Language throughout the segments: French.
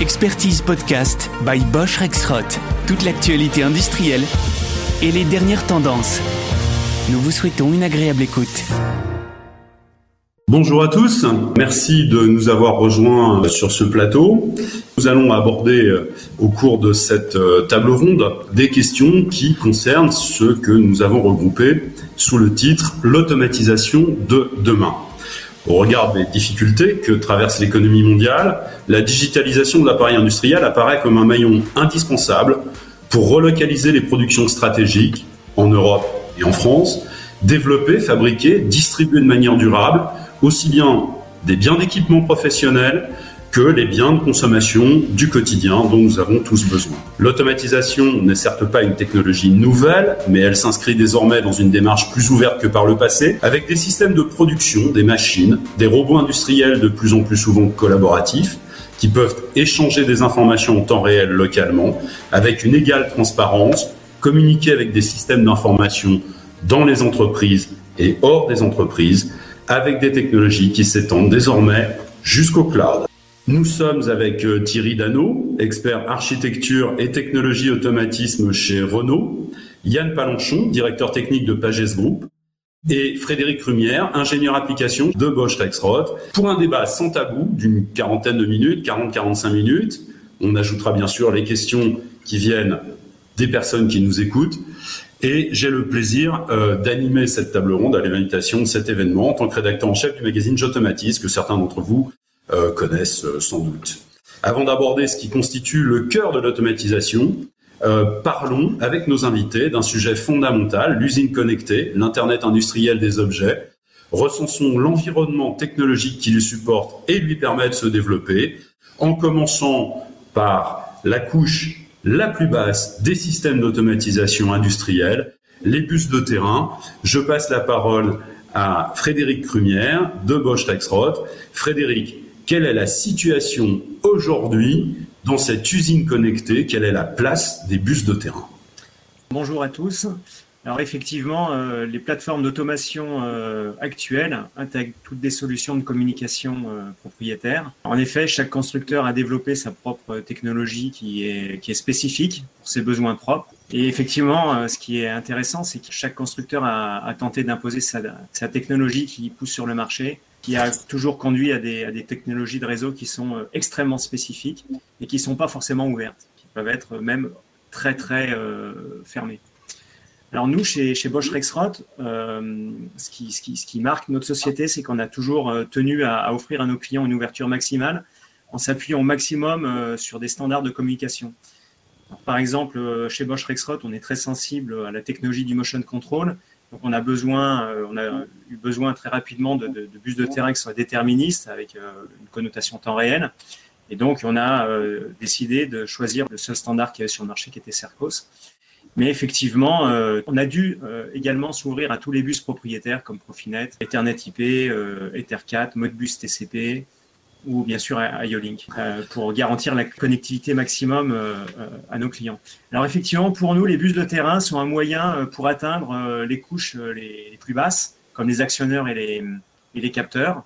Expertise Podcast by Bosch Rexroth. Toute l'actualité industrielle et les dernières tendances. Nous vous souhaitons une agréable écoute. Bonjour à tous, merci de nous avoir rejoints sur ce plateau. Nous allons aborder euh, au cours de cette euh, table ronde des questions qui concernent ce que nous avons regroupé sous le titre L'automatisation de demain. Au regard des difficultés que traverse l'économie mondiale, la digitalisation de l'appareil industriel apparaît comme un maillon indispensable pour relocaliser les productions stratégiques en Europe et en France, développer, fabriquer, distribuer de manière durable aussi bien des biens d'équipement professionnels que les biens de consommation du quotidien dont nous avons tous besoin. L'automatisation n'est certes pas une technologie nouvelle, mais elle s'inscrit désormais dans une démarche plus ouverte que par le passé, avec des systèmes de production, des machines, des robots industriels de plus en plus souvent collaboratifs, qui peuvent échanger des informations en temps réel localement, avec une égale transparence, communiquer avec des systèmes d'information dans les entreprises et hors des entreprises, avec des technologies qui s'étendent désormais jusqu'au cloud. Nous sommes avec euh, Thierry Dano, expert architecture et technologie automatisme chez Renault, Yann Palanchon, directeur technique de Pages Group, et Frédéric Rumière, ingénieur application de Bosch Rexroth, pour un débat sans tabou d'une quarantaine de minutes, 40-45 minutes. On ajoutera bien sûr les questions qui viennent des personnes qui nous écoutent. Et j'ai le plaisir euh, d'animer cette table ronde à l'invitation de cet événement en tant que rédacteur en chef du magazine J'automatise, que certains d'entre vous connaissent euh, sans doute. Avant d'aborder ce qui constitue le cœur de l'automatisation, euh, parlons avec nos invités d'un sujet fondamental, l'usine connectée, l'Internet industriel des objets. Recensons l'environnement technologique qui lui supporte et lui permet de se développer, en commençant par la couche la plus basse des systèmes d'automatisation industrielle, les bus de terrain. Je passe la parole à Frédéric Crumière de Bosch Rexroth. Frédéric, quelle est la situation aujourd'hui dans cette usine connectée Quelle est la place des bus de terrain? Bonjour à tous. Alors effectivement, euh, les plateformes d'automation euh, actuelles intègrent toutes des solutions de communication euh, propriétaires. En effet, chaque constructeur a développé sa propre technologie qui est, spécifique pour ses besoins propres. Et effectivement, ce qui est intéressant, c'est que chaque constructeur a, tenté d'imposer sa technologie qui pousse sur le marché qui a toujours conduit à des, technologies de réseau qui sont euh, extrêmement spécifiques et qui ne sont pas forcément ouvertes, qui peuvent être même très très euh, fermées. Alors nous, chez, Bosch Rexroth, euh, ce, qui, marque notre société, c'est qu'on a toujours tenu à, offrir à nos clients une ouverture maximale en s'appuyant au maximum sur des standards de communication. Par exemple, chez Bosch Rexroth, on est très sensible à la technologie du motion control, donc on a besoin, euh, on a eu besoin très rapidement de, bus de terrain qui soient déterministes avec euh, une connotation temps réel. Et donc on a euh, décidé de choisir le seul standard qu'il y avait sur le marché qui était Cercos. Mais effectivement, on a dû également s'ouvrir à tous les bus propriétaires comme Profinet, Ethernet IP, Ether4, Modbus TCP, ou bien sûr à IOLink euh, pour garantir la connectivité maximum euh, euh, à nos clients. Alors effectivement, pour nous, les bus de terrain sont un moyen pour atteindre les couches les, plus basses, comme les actionneurs et les, capteurs,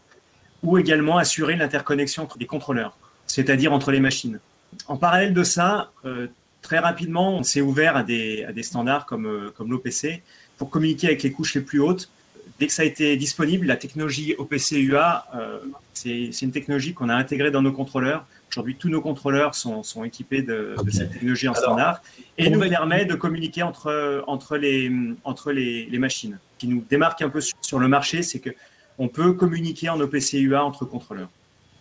ou également assurer l'interconnexion entre les contrôleurs, c'est-à-dire entre les machines. En parallèle de ça, très rapidement, on s'est ouvert à des, à des standards comme, comme l'OPC pour communiquer avec les couches les plus hautes dès que ça a été disponible, la technologie OPC UA, euh, c'est une technologie qu'on a intégrée dans nos contrôleurs. Aujourd'hui, tous nos contrôleurs sont, sont équipés de, okay. de, cette technologie en Alors, standard et nous permet de communiquer entre, entre, les, entre les, les, machines. Ce qui nous démarque un peu sur, sur le marché, c'est qu'on peut communiquer en OPC UA entre contrôleurs.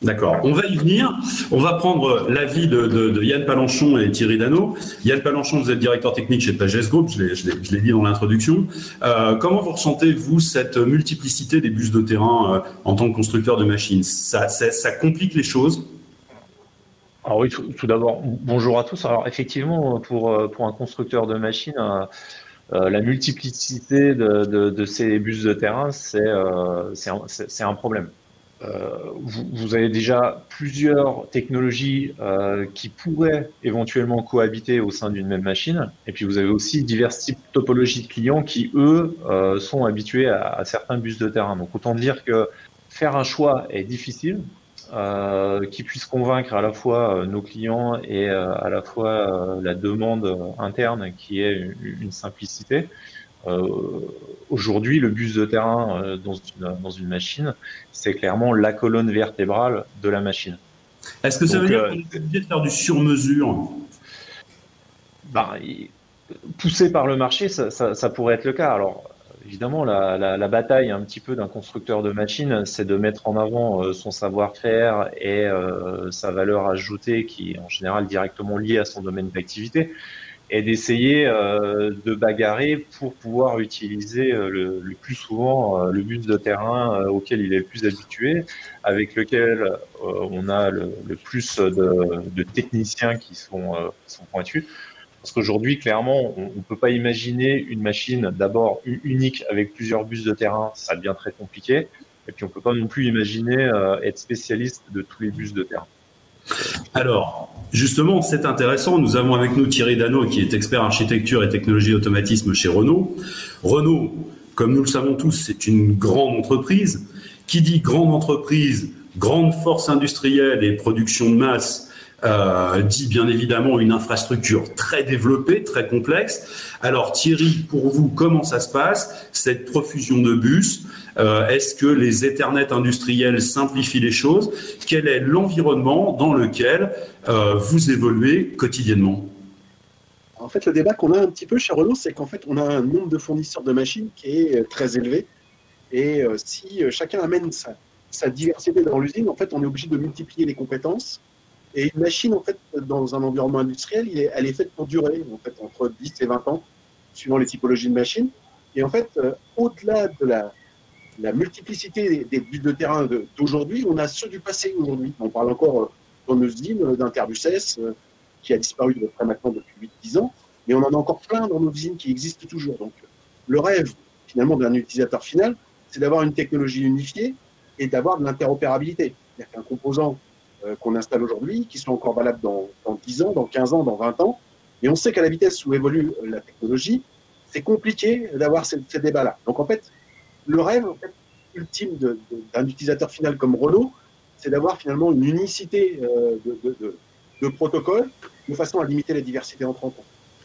D'accord. On va y venir. On va prendre l'avis de, Yann Palanchon et Thierry Dano. Yann Palanchon, vous êtes directeur technique chez Pages Group, je l'ai dit dans l'introduction. Euh, comment vous ressentez, vous, cette multiplicité des bus de terrain euh, en tant que constructeur de machines? Ça, complique les choses? Alors oui, tout, d'abord, bonjour à tous. Alors effectivement, pour, euh, pour un constructeur de machines, euh, euh, la multiplicité de, ces bus de terrain, c'est euh, un problème. Euh, vous, vous, avez déjà plusieurs technologies euh, qui pourraient éventuellement cohabiter au sein d'une même machine. Et puis vous avez aussi divers types topologies de clients qui, eux, euh, sont habitués à, à, certains bus de terrain. Donc autant dire que faire un choix est difficile. qui puisse convaincre à la fois nos clients et à la fois la demande interne qui est une, simplicité. Aujourd'hui, le bus de terrain dans, une, dans une machine, c'est clairement la colonne vertébrale de la machine. Est-ce que ça veut dire qu'on est obligé de faire du sur-mesure? Bah, Poussé par le marché, ça, ça, pourrait être le cas. Alors, évidemment, la, la, bataille un petit peu d'un constructeur de machines, c'est de mettre en avant euh, son savoir-faire et euh, sa valeur ajoutée qui est en général directement liée à son domaine d'activité et d'essayer euh, de bagarrer pour pouvoir utiliser euh, le, le, plus souvent euh, le bus de terrain auquel il est le plus habitué, avec lequel on a le, le plus de, de, techniciens qui sont, qui sont pointus. Parce qu'aujourd'hui, clairement, on ne peut pas imaginer une machine d'abord unique avec plusieurs bus de terrain, ça devient très compliqué. Et puis on peut pas non plus imaginer être spécialiste de tous les bus de terrain. Alors, justement, c'est intéressant. Nous avons avec nous Thierry Dano, qui est expert architecture et technologie automatisme chez Renault. Renault, comme nous le savons tous, c'est une grande entreprise. Qui dit grande entreprise, grande force industrielle et production de masse, euh, dit bien évidemment une infrastructure très développée, très complexe. Alors Thierry, pour vous, comment ça se passe, cette profusion de bus? Euh, Est-ce que les Ethernet industriels simplifient les choses? Quel est l'environnement dans lequel euh, vous évoluez quotidiennement? En fait, le débat qu'on a un petit peu chez Renault, c'est qu'en fait, on a un nombre de fournisseurs de machines qui est très élevé. Et si chacun amène sa, sa diversité dans l'usine, en fait, on est obligé de multiplier les compétences et une machine, en fait, dans un environnement industriel, elle est faite pour durer, en fait, entre 10 et 20 ans, suivant les typologies de machines. Et en fait, euh, au-delà de la, multiplicité des, buts de terrain d'aujourd'hui, on a ceux du passé aujourd'hui. On parle encore euh, dans nos usines euh, d'Interbus S, qui a disparu de près maintenant depuis 8-10 ans, mais on en a encore plein dans nos usines qui existent toujours. Donc, le rêve, finalement, d'un utilisateur final, c'est d'avoir une technologie unifiée et d'avoir de l'interopérabilité. C'est-à-dire qu'un composant qu'on installe aujourd'hui, qui sont encore valables dans, dans 10 ans, dans 15 ans, dans 20 ans. Et on sait qu'à la vitesse où évolue la technologie, c'est compliqué d'avoir ces, débats-là. Donc en fait, le rêve ultime d'un utilisateur final comme Renault, c'est d'avoir finalement une unicité euh, de, de, protocole de façon à limiter la diversité entre eux.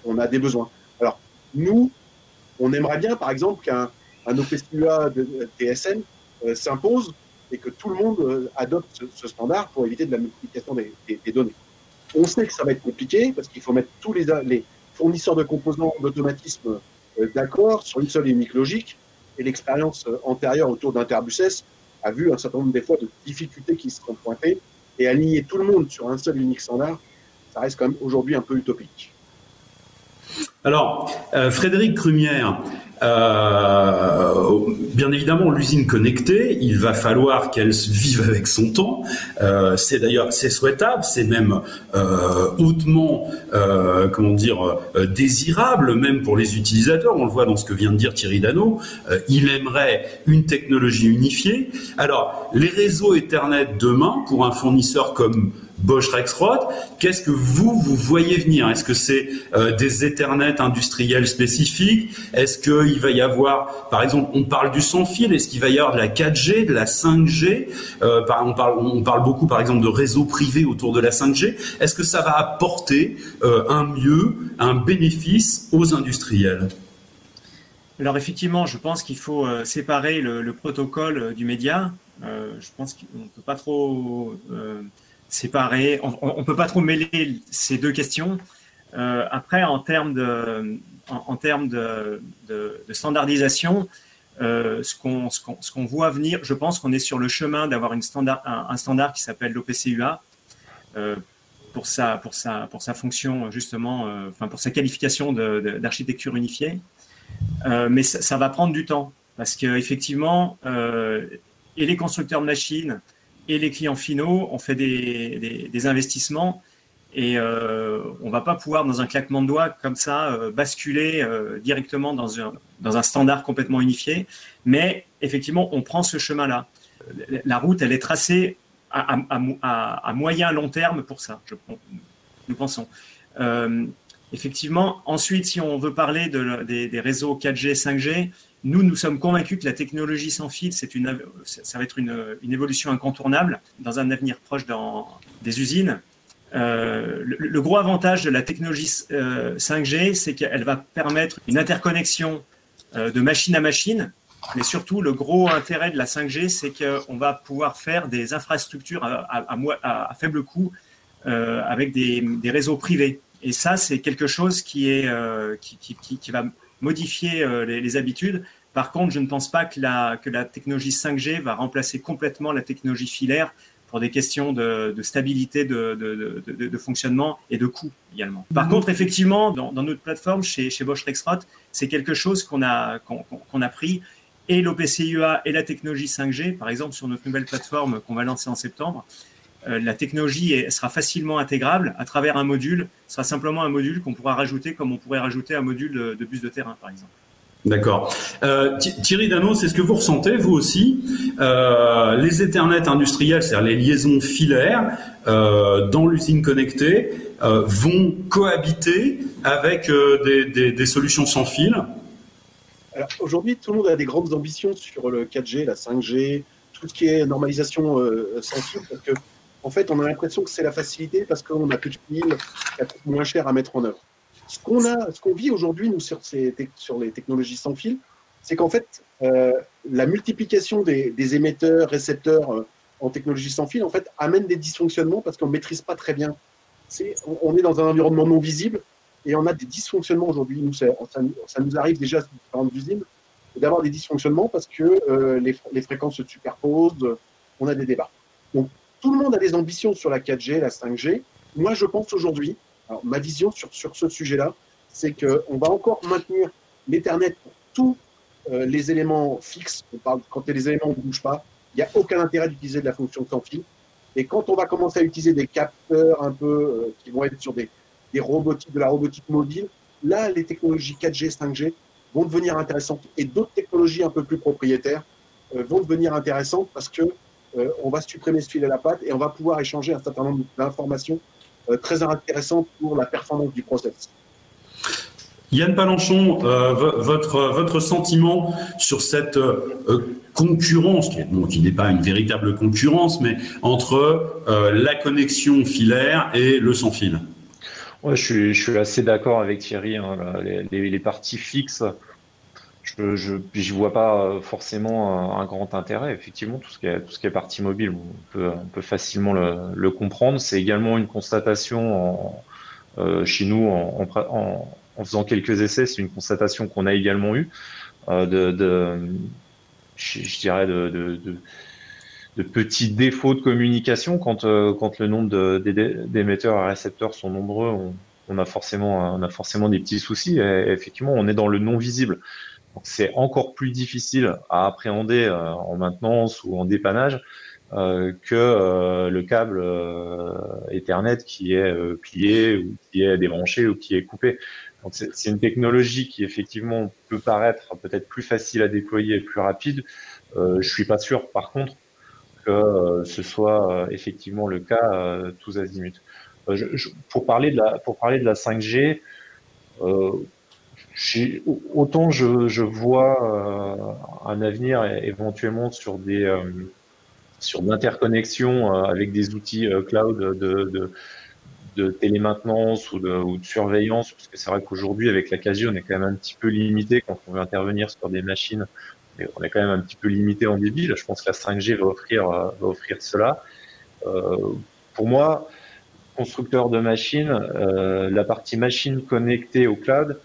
On a des besoins. Alors, nous, on aimerait bien, par exemple, qu'un un OPCUA de TSN euh, s'impose et que tout le monde euh, adopte ce, standard pour éviter de la multiplication des, données. On sait que ça va être compliqué parce qu'il faut mettre tous les, fournisseurs de composants d'automatisme euh, d'accord sur une seule et unique logique. Et l'expérience euh, antérieure autour d'Interbus a vu un certain nombre des fois de difficultés qui se sont pointées et aligner tout le monde sur un seul et unique standard, ça reste quand même aujourd'hui un peu utopique. Alors, Frédéric Crumière, euh, bien évidemment, l'usine connectée, il va falloir qu'elle vive avec son temps. Euh, c'est d'ailleurs c'est souhaitable, c'est même euh, hautement, euh, comment dire, euh, désirable même pour les utilisateurs. On le voit dans ce que vient de dire Thierry Dano. Euh, il aimerait une technologie unifiée. Alors, les réseaux Ethernet demain pour un fournisseur comme Bosch Rexroth. Qu'est-ce que vous, vous voyez venir? Est-ce que c'est euh, des Ethernet industriels spécifiques? Est-ce qu'il va y avoir, par exemple, on parle du sans-fil, est-ce qu'il va y avoir de la 4G, de la 5G euh, on, parle, beaucoup, par exemple, de réseaux privés autour de la 5G. Est-ce que ça va apporter euh, un mieux, un bénéfice aux industriels? Alors effectivement, je pense qu'il faut séparer le, protocole du média. je pense qu'on ne peut pas trop On ne peut pas trop mêler ces deux questions. Euh, après, en termes de, standardisation, euh, ce qu'on voit venir, je pense qu'on est sur le chemin d'avoir un, standard qui s'appelle l'OPCUA euh, pour sa pour pour sa fonction justement, enfin pour sa qualification d'architecture unifiée. mais ça, ça, va prendre du temps parce qu'effectivement, et les constructeurs de machines et les clients finaux ont fait des, investissements et euh, on va pas pouvoir, dans un claquement de doigts comme ça, euh, basculer euh, directement dans un, dans un standard complètement unifié. Mais effectivement, on prend ce chemin-là. La route, elle est tracée à, à, à, moyen long terme pour ça, nous pensons. Effectivement, ensuite, si on veut parler de, des, des, réseaux 4G, 5G, nous, nous sommes convaincus que la technologie sans fil, ça va être une, évolution incontournable dans un avenir proche dans des usines. Euh, le, gros avantage de la technologie 5G, c'est qu'elle va permettre une interconnexion de machine à machine, mais surtout le gros intérêt de la 5G, c'est qu'on va pouvoir faire des infrastructures à, faible coût avec des, réseaux privés. Et ça, c'est quelque chose qui, est, euh, qui, va modifier euh, les, les, habitudes. Par contre, je ne pense pas que la, que la technologie 5G va remplacer complètement la technologie filaire pour des questions de, de stabilité de, de, de, fonctionnement et de coût également. Par mhm. contre, effectivement, dans, dans, notre plateforme chez, chez Bosch Rexroth, c'est quelque chose qu'on a, qu'on a pris et l'OPCUA et la technologie 5G, par exemple sur notre nouvelle plateforme qu'on va lancer en septembre, la technologie sera facilement intégrable à travers un module. Ce sera simplement un module qu'on pourra rajouter comme on pourrait rajouter un module de, bus de terrain, par exemple. D'accord. Euh, Thierry Dano, c'est ce que vous ressentez, vous aussi? Euh, les Ethernet industriels, c'est-à-dire les liaisons filaires dans l'usine connectée, vont cohabiter avec des, solutions sans fil? Alors aujourd'hui, tout le monde a des grandes ambitions sur le 4G, la 5G, tout ce qui est normalisation sans fil, parce que en fait, on a l'impression que c'est la facilité parce qu'on n'a plus de fil, ça moins cher à mettre en œuvre. Ce qu'on a, ce qu'on vit aujourd'hui nous sur, ces, sur les technologies sans fil, c'est qu'en fait, euh, la multiplication des, émetteurs, récepteurs euh, en technologie sans fil, en fait, amène des dysfonctionnements parce qu'on ne maîtrise pas très bien. On est dans un environnement non visible et on a des dysfonctionnements aujourd'hui. Ça, nous arrive déjà sur différentes d'avoir des dysfonctionnements parce que euh, les, les, fréquences se superposent, on a des débats. Donc, tout le monde a des ambitions sur la 4G, la 5G. Moi, je pense aujourd'hui, ma vision sur, sur ce sujet-là, c'est qu'on va encore maintenir l'Ethernet pour tous euh, les éléments fixes. On parle, quand les éléments ne bougent pas, il n'y a aucun intérêt d'utiliser de la fonction sans fil. Et quand on va commencer à utiliser des capteurs un peu euh, qui vont être sur des, des robotiques, de la robotique mobile, là, les technologies 4G, 5G vont devenir intéressantes. Et d'autres technologies un peu plus propriétaires euh, vont devenir intéressantes parce que on va supprimer ce fil à la patte et on va pouvoir échanger un certain nombre d'informations euh, très intéressantes pour la performance du process. Yann Palanchon, euh, votre, votre sentiment sur cette concurrence, qui n'est pas une véritable concurrence, mais entre la connexion filaire et le sans fil? Ouais, je, suis, assez d'accord avec Thierry. Hein, les, les, parties fixes je n'y vois pas euh, forcément un, grand intérêt. Effectivement, tout ce qui est, tout ce qui est partie mobile, on peut, on peut facilement le, le comprendre. C'est également une constatation en, euh, chez nous en, en, en, faisant quelques essais. C'est une constatation qu'on a également eue euh, de, de je, je, dirais, de, de, de, petits défauts de communication quand, euh, quand le nombre d'émetteurs et récepteurs sont nombreux. On, on a forcément, on a forcément des petits soucis. Et effectivement, on est dans le non visible c'est encore plus difficile à appréhender euh, en maintenance ou en dépannage euh, que euh, le câble Ethernet qui est plié ou qui est débranché ou qui est coupé. Donc c'est une technologie qui effectivement peut paraître peut-être plus facile à déployer et plus rapide. Euh, je suis pas sûr par contre que ce soit effectivement le cas tous azimuts. Je, pour parler de la pour parler de la 5G, autant je, je vois euh, un avenir éventuellement sur des euh, sur l'interconnexion euh, avec des outils cloud de, de, de télémaintenance ou de, ou de surveillance, parce que c'est vrai qu'aujourd'hui avec la quasi on est quand même un petit peu limité quand on veut intervenir sur des machines, on est quand même un petit peu limité en débit. je pense que la 5G va offrir va offrir cela. pour moi, constructeur de machines, la partie machine connectée au cloud,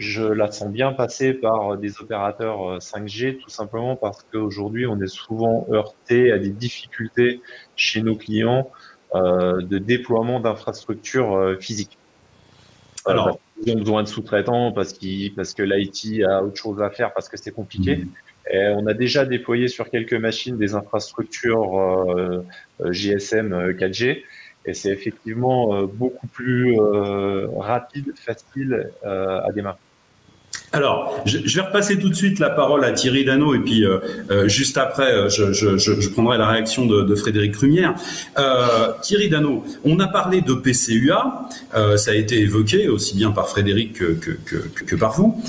je la sens bien passer par des opérateurs 5G, euh, tout simplement parce qu'aujourd'hui, on est souvent heurté à des difficultés chez nos clients euh, de déploiement d'infrastructures euh, physiques. Alors, ils ont besoin de sous-traitants parce, parce que l'IT a autre chose à faire, parce que c'est compliqué. Mmh. Et on a déjà déployé sur quelques machines des infrastructures euh, GSM 4G. Et c'est effectivement beaucoup plus rapide, facile à démarrer. Alors, je, vais repasser tout de suite la parole à Thierry Dano et puis euh, euh, juste après, euh, je, prendrai la réaction de, Frédéric Rumière. Thierry Dano, on a parlé de PCUA, ça a été évoqué aussi bien par Frédéric que, que, par vous.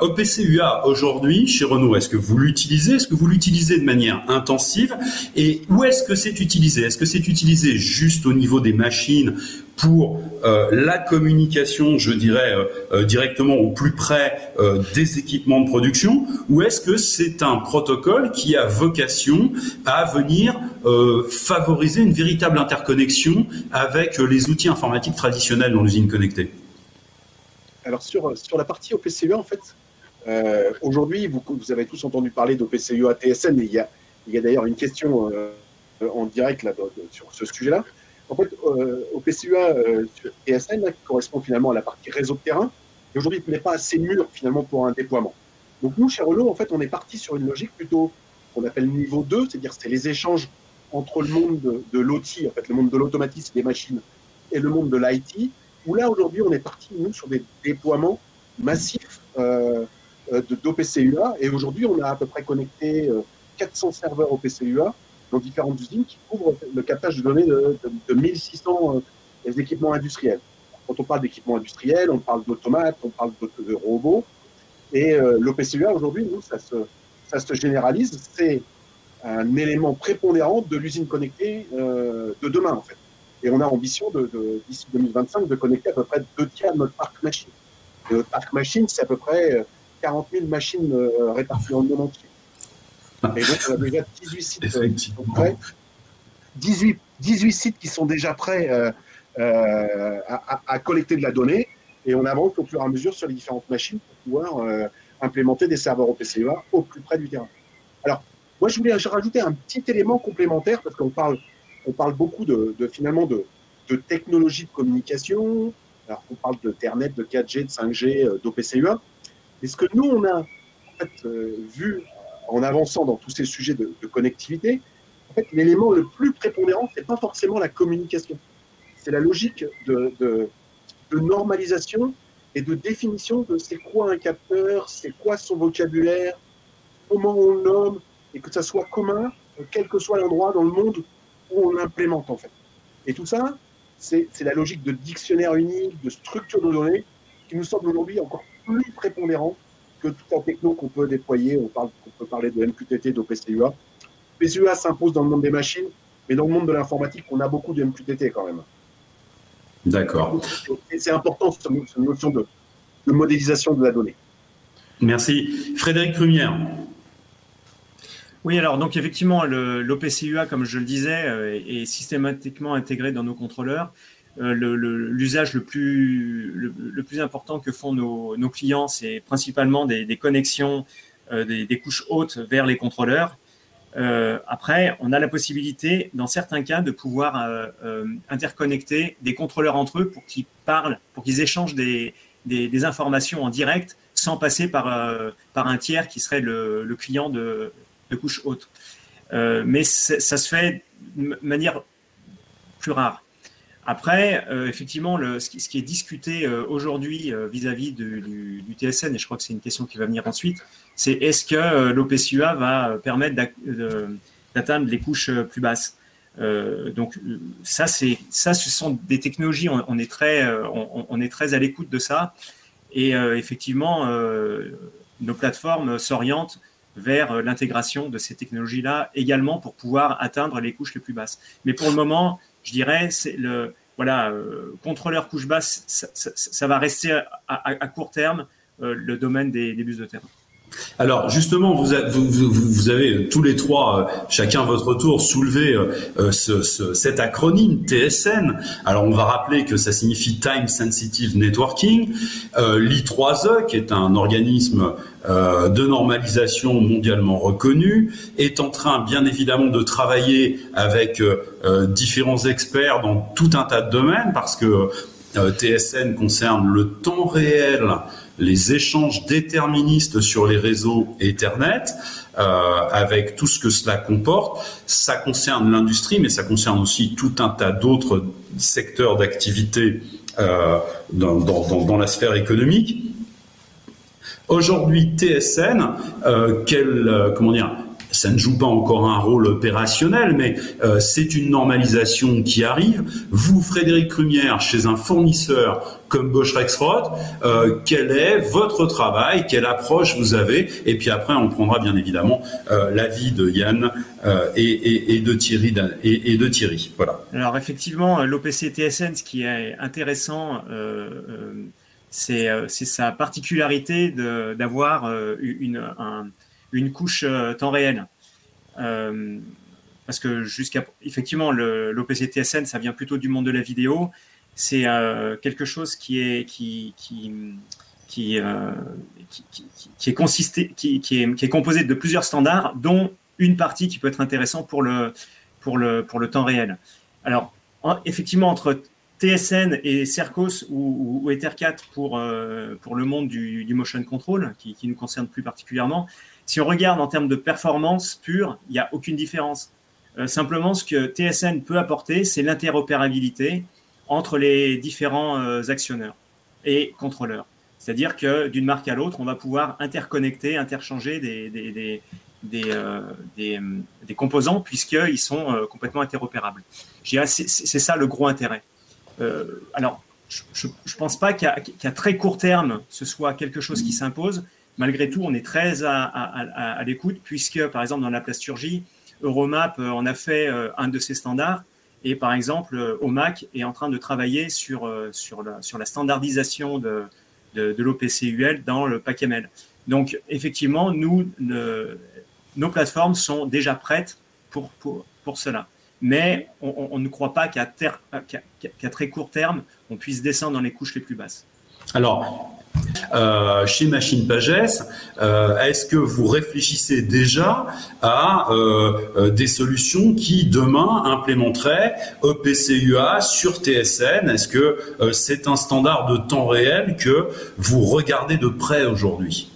OPCUA aujourd'hui chez Renault, est-ce que vous l'utilisez? Est-ce que vous l'utilisez de manière intensive? Et où est-ce que c'est utilisé? Est-ce que c'est utilisé juste au niveau des machines pour euh, la communication, je dirais, euh, euh, directement au plus près des équipements de production, ou est-ce que c'est un protocole qui a vocation à venir favoriser une véritable interconnexion avec les outils informatiques traditionnels dans l'usine connectée? Alors sur, sur la partie OPCUA, en fait, aujourd'hui, vous, avez tous entendu parler d'OPCUA TSN, et il y a, a d'ailleurs une question en direct là, sur ce sujet-là. En fait, euh, au PCUA euh, TSN, qui correspond finalement à la partie réseau de terrain, et aujourd'hui, il n'est pas assez mûr finalement pour un déploiement. Donc nous, chez Renault, en fait, on est parti sur une logique plutôt qu'on appelle niveau 2, c'est-à-dire c'est les échanges entre le monde de, l'OT, en fait, le monde de l'automatisme des machines, et le monde de l'IT, où là, aujourd'hui, on est parti, nous, sur des déploiements massifs euh, d'OPCUA, et aujourd'hui, on a à peu près connecté 400 serveurs OPCUA, dans différentes usines qui couvrent le captage de données de, 1600 euh, équipements industriels. Quand on parle d'équipements industriels, on parle d'automates, on parle de, robots. Et euh, l'OPCUA, aujourd'hui, nous, ça se, généralise. C'est un élément prépondérant de l'usine connectée euh, de demain, en fait. Et on a ambition, de, d'ici 2025, de connecter à peu près deux tiers de notre parc machine. Et notre parc machine, c'est à peu près 40 000 machines réparties dans le monde entier. Et donc, on a déjà 18 sites euh, qui sont prêts. 18, 18 sites qui sont déjà prêts euh, euh, à, collecter de la donnée. Et on avance au fur et à mesure sur les différentes machines pour pouvoir implémenter des serveurs OPCEA au plus près du terrain. Alors, moi, je voulais rajouter un petit élément complémentaire parce qu'on parle, on parle beaucoup de, finalement de, de technologies de communication. Alors, on parle de de 4G, de 5G, d'OPCEA. Mais ce que nous, on a en fait, vu en avançant dans tous ces sujets de, connectivité, en fait, l'élément le plus prépondérant, c'est pas forcément la communication. C'est la logique de, normalisation et de définition de c'est quoi un capteur, c'est quoi son vocabulaire, comment on le nomme, et que ça soit commun, quel que soit l'endroit dans le monde où on l'implémente en fait. Et tout ça, c'est la logique de dictionnaire unique, de structure de données, qui nous semble aujourd'hui encore plus prépondérant que toute la techno qu'on peut déployer. On, parle, on peut parler de MQTT, d'OPCUA. PCUA s'impose dans le monde des machines, mais dans le monde de l'informatique, on a beaucoup de MQTT quand même. D'accord. C'est important cette notion de, modélisation de la donnée. Merci. Frédéric Rumière. Oui, alors donc effectivement, l'OPCUA, comme je le disais, euh, est systématiquement intégré dans nos contrôleurs. Euh, l'usage le, plus, important que font nos, clients, c'est principalement des, connexions euh, des, couches hautes vers les contrôleurs. Euh, après, on a la possibilité, dans certains cas, de pouvoir interconnecter des contrôleurs entre eux pour qu'ils parlent, pour qu'ils échangent des, informations en direct sans passer par, un tiers qui serait le, le client de, de couche haute. mais ça se fait de manière plus rare. Après, euh, effectivement, ce, qui, est discuté euh, aujourd'hui euh, vis-à-vis du, TSN, et je crois que c'est une question qui va venir ensuite, c'est est-ce que l'OPCUA va permettre d'atteindre les couches plus basses? Donc ça, c'est ça, ce sont des technologies. On, est très, on, est très à l'écoute de ça, et effectivement, nos plateformes s'orientent vers l'intégration de ces technologies-là également pour pouvoir atteindre les couches les plus basses. Mais pour le moment, je dirais, c'est le voilà, euh, contrôleur couche basse, ça, va rester à, court terme euh, le domaine des, bus de terrain. Alors justement, vous, avez tous les trois, euh, chacun votre tour, soulevé cet acronyme TSN. Alors on va rappeler que ça signifie Time Sensitive Networking. L'I3E, qui est un organisme euh, de normalisation mondialement reconnue, est en train bien évidemment de travailler avec euh, euh, différents experts dans tout un tas de domaines parce que TSN concerne le temps réel, les échanges déterministes sur les réseaux Ethernet, avec tout ce que cela comporte. Ça concerne l'industrie, mais ça concerne aussi tout un tas d'autres secteurs d'activité dans, dans, la sphère économique. Aujourd'hui, TSN, euh, quel, euh, comment dire, ça ne joue pas encore un rôle opérationnel, mais euh, c'est une normalisation qui arrive. Vous, Frédéric Crumière, chez un fournisseur comme Bosch Rexroth, euh, quel est votre travail, quelle approche vous avez, et puis après on prendra bien évidemment euh, l'avis de Yann euh, et, de Thierry. Voilà. Alors effectivement, l'OPC TSN, ce qui est intéressant, c'est sa particularité d'avoir une, une couche temps réel. parce que jusqu'à effectivement l'OPC TSN, ça vient plutôt du monde de la vidéo c'est euh, quelque chose qui est qui qui qui, euh, qui, est consisté, qui, est, qui est composé de plusieurs standards, dont une partie qui peut être intéressante pour le pour le pour le temps réel. Alors effectivement entre TSN et Cercos ou, ou, Ether4 pour, euh, pour le monde du, du motion control, qui, nous concerne plus particulièrement, si on regarde en termes de performance pure, il n'y a aucune différence. simplement, ce que TSN peut apporter, c'est l'interopérabilité entre les différents euh, actionneurs et contrôleurs. C'est-à-dire que d'une marque à l'autre, on va pouvoir interconnecter, interchanger des, euh, composants puisqu'ils sont euh, complètement interopérables. C'est ça le gros intérêt. alors, je ne pense pas qu'à très court terme, ce soit quelque chose qui s'impose. Malgré tout, on est très à, l'écoute puisque, par exemple, dans la plasturgie, Euromap en a fait un de ses standards et par exemple, euh, OMAC est en train de travailler sur, euh, sur, la, standardisation de, l'OPCUL dans le PACML. Donc, effectivement, nous, nos plateformes sont déjà prêtes pour, pour, cela. Mais on, ne croit pas qu'à qu'à très court terme, on puisse descendre dans les couches les plus basses. Alors, euh, chez Machine Pages, euh, est-ce que vous réfléchissez déjà à euh, des solutions qui demain implémenteraient EPCUA sur TSN Est-ce que c'est un standard de temps réel que vous regardez de près aujourd'hui?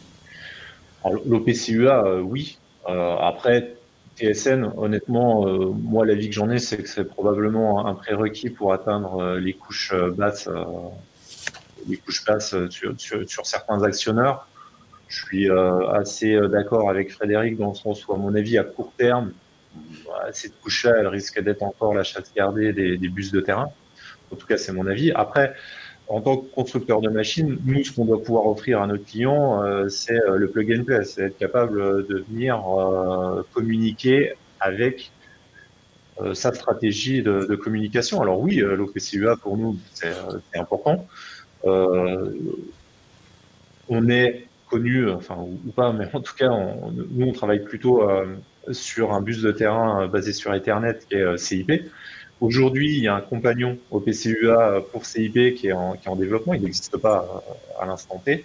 L'OPCUA, oui. après, TSN, honnêtement, moi, l'avis que j'en ai, c'est que c'est probablement un prérequis pour atteindre les couches basses les couches basses euh, sur, certains actionneurs. Je suis euh, assez euh, d'accord avec Frédéric dans le sens où, à mon avis, à court terme, cette couche-là, elle risque d'être encore la chasse gardée des, bus de terrain. En tout cas, c'est mon avis. Après, en tant que constructeur de machines, nous, ce qu'on doit pouvoir offrir à nos clients, c'est le plug and play, c'est être capable de venir communiquer avec sa stratégie de, de, communication. Alors oui, l'OPCUA pour nous, c'est important. Euh, on est connu, enfin ou, pas, mais en tout cas, nous on travaille plutôt euh, sur un bus de terrain euh, basé sur Ethernet qui est CIP. Aujourd'hui, il y a un compagnon au PCUA pour CIP qui est en, développement, il n'existe pas à l'instant T.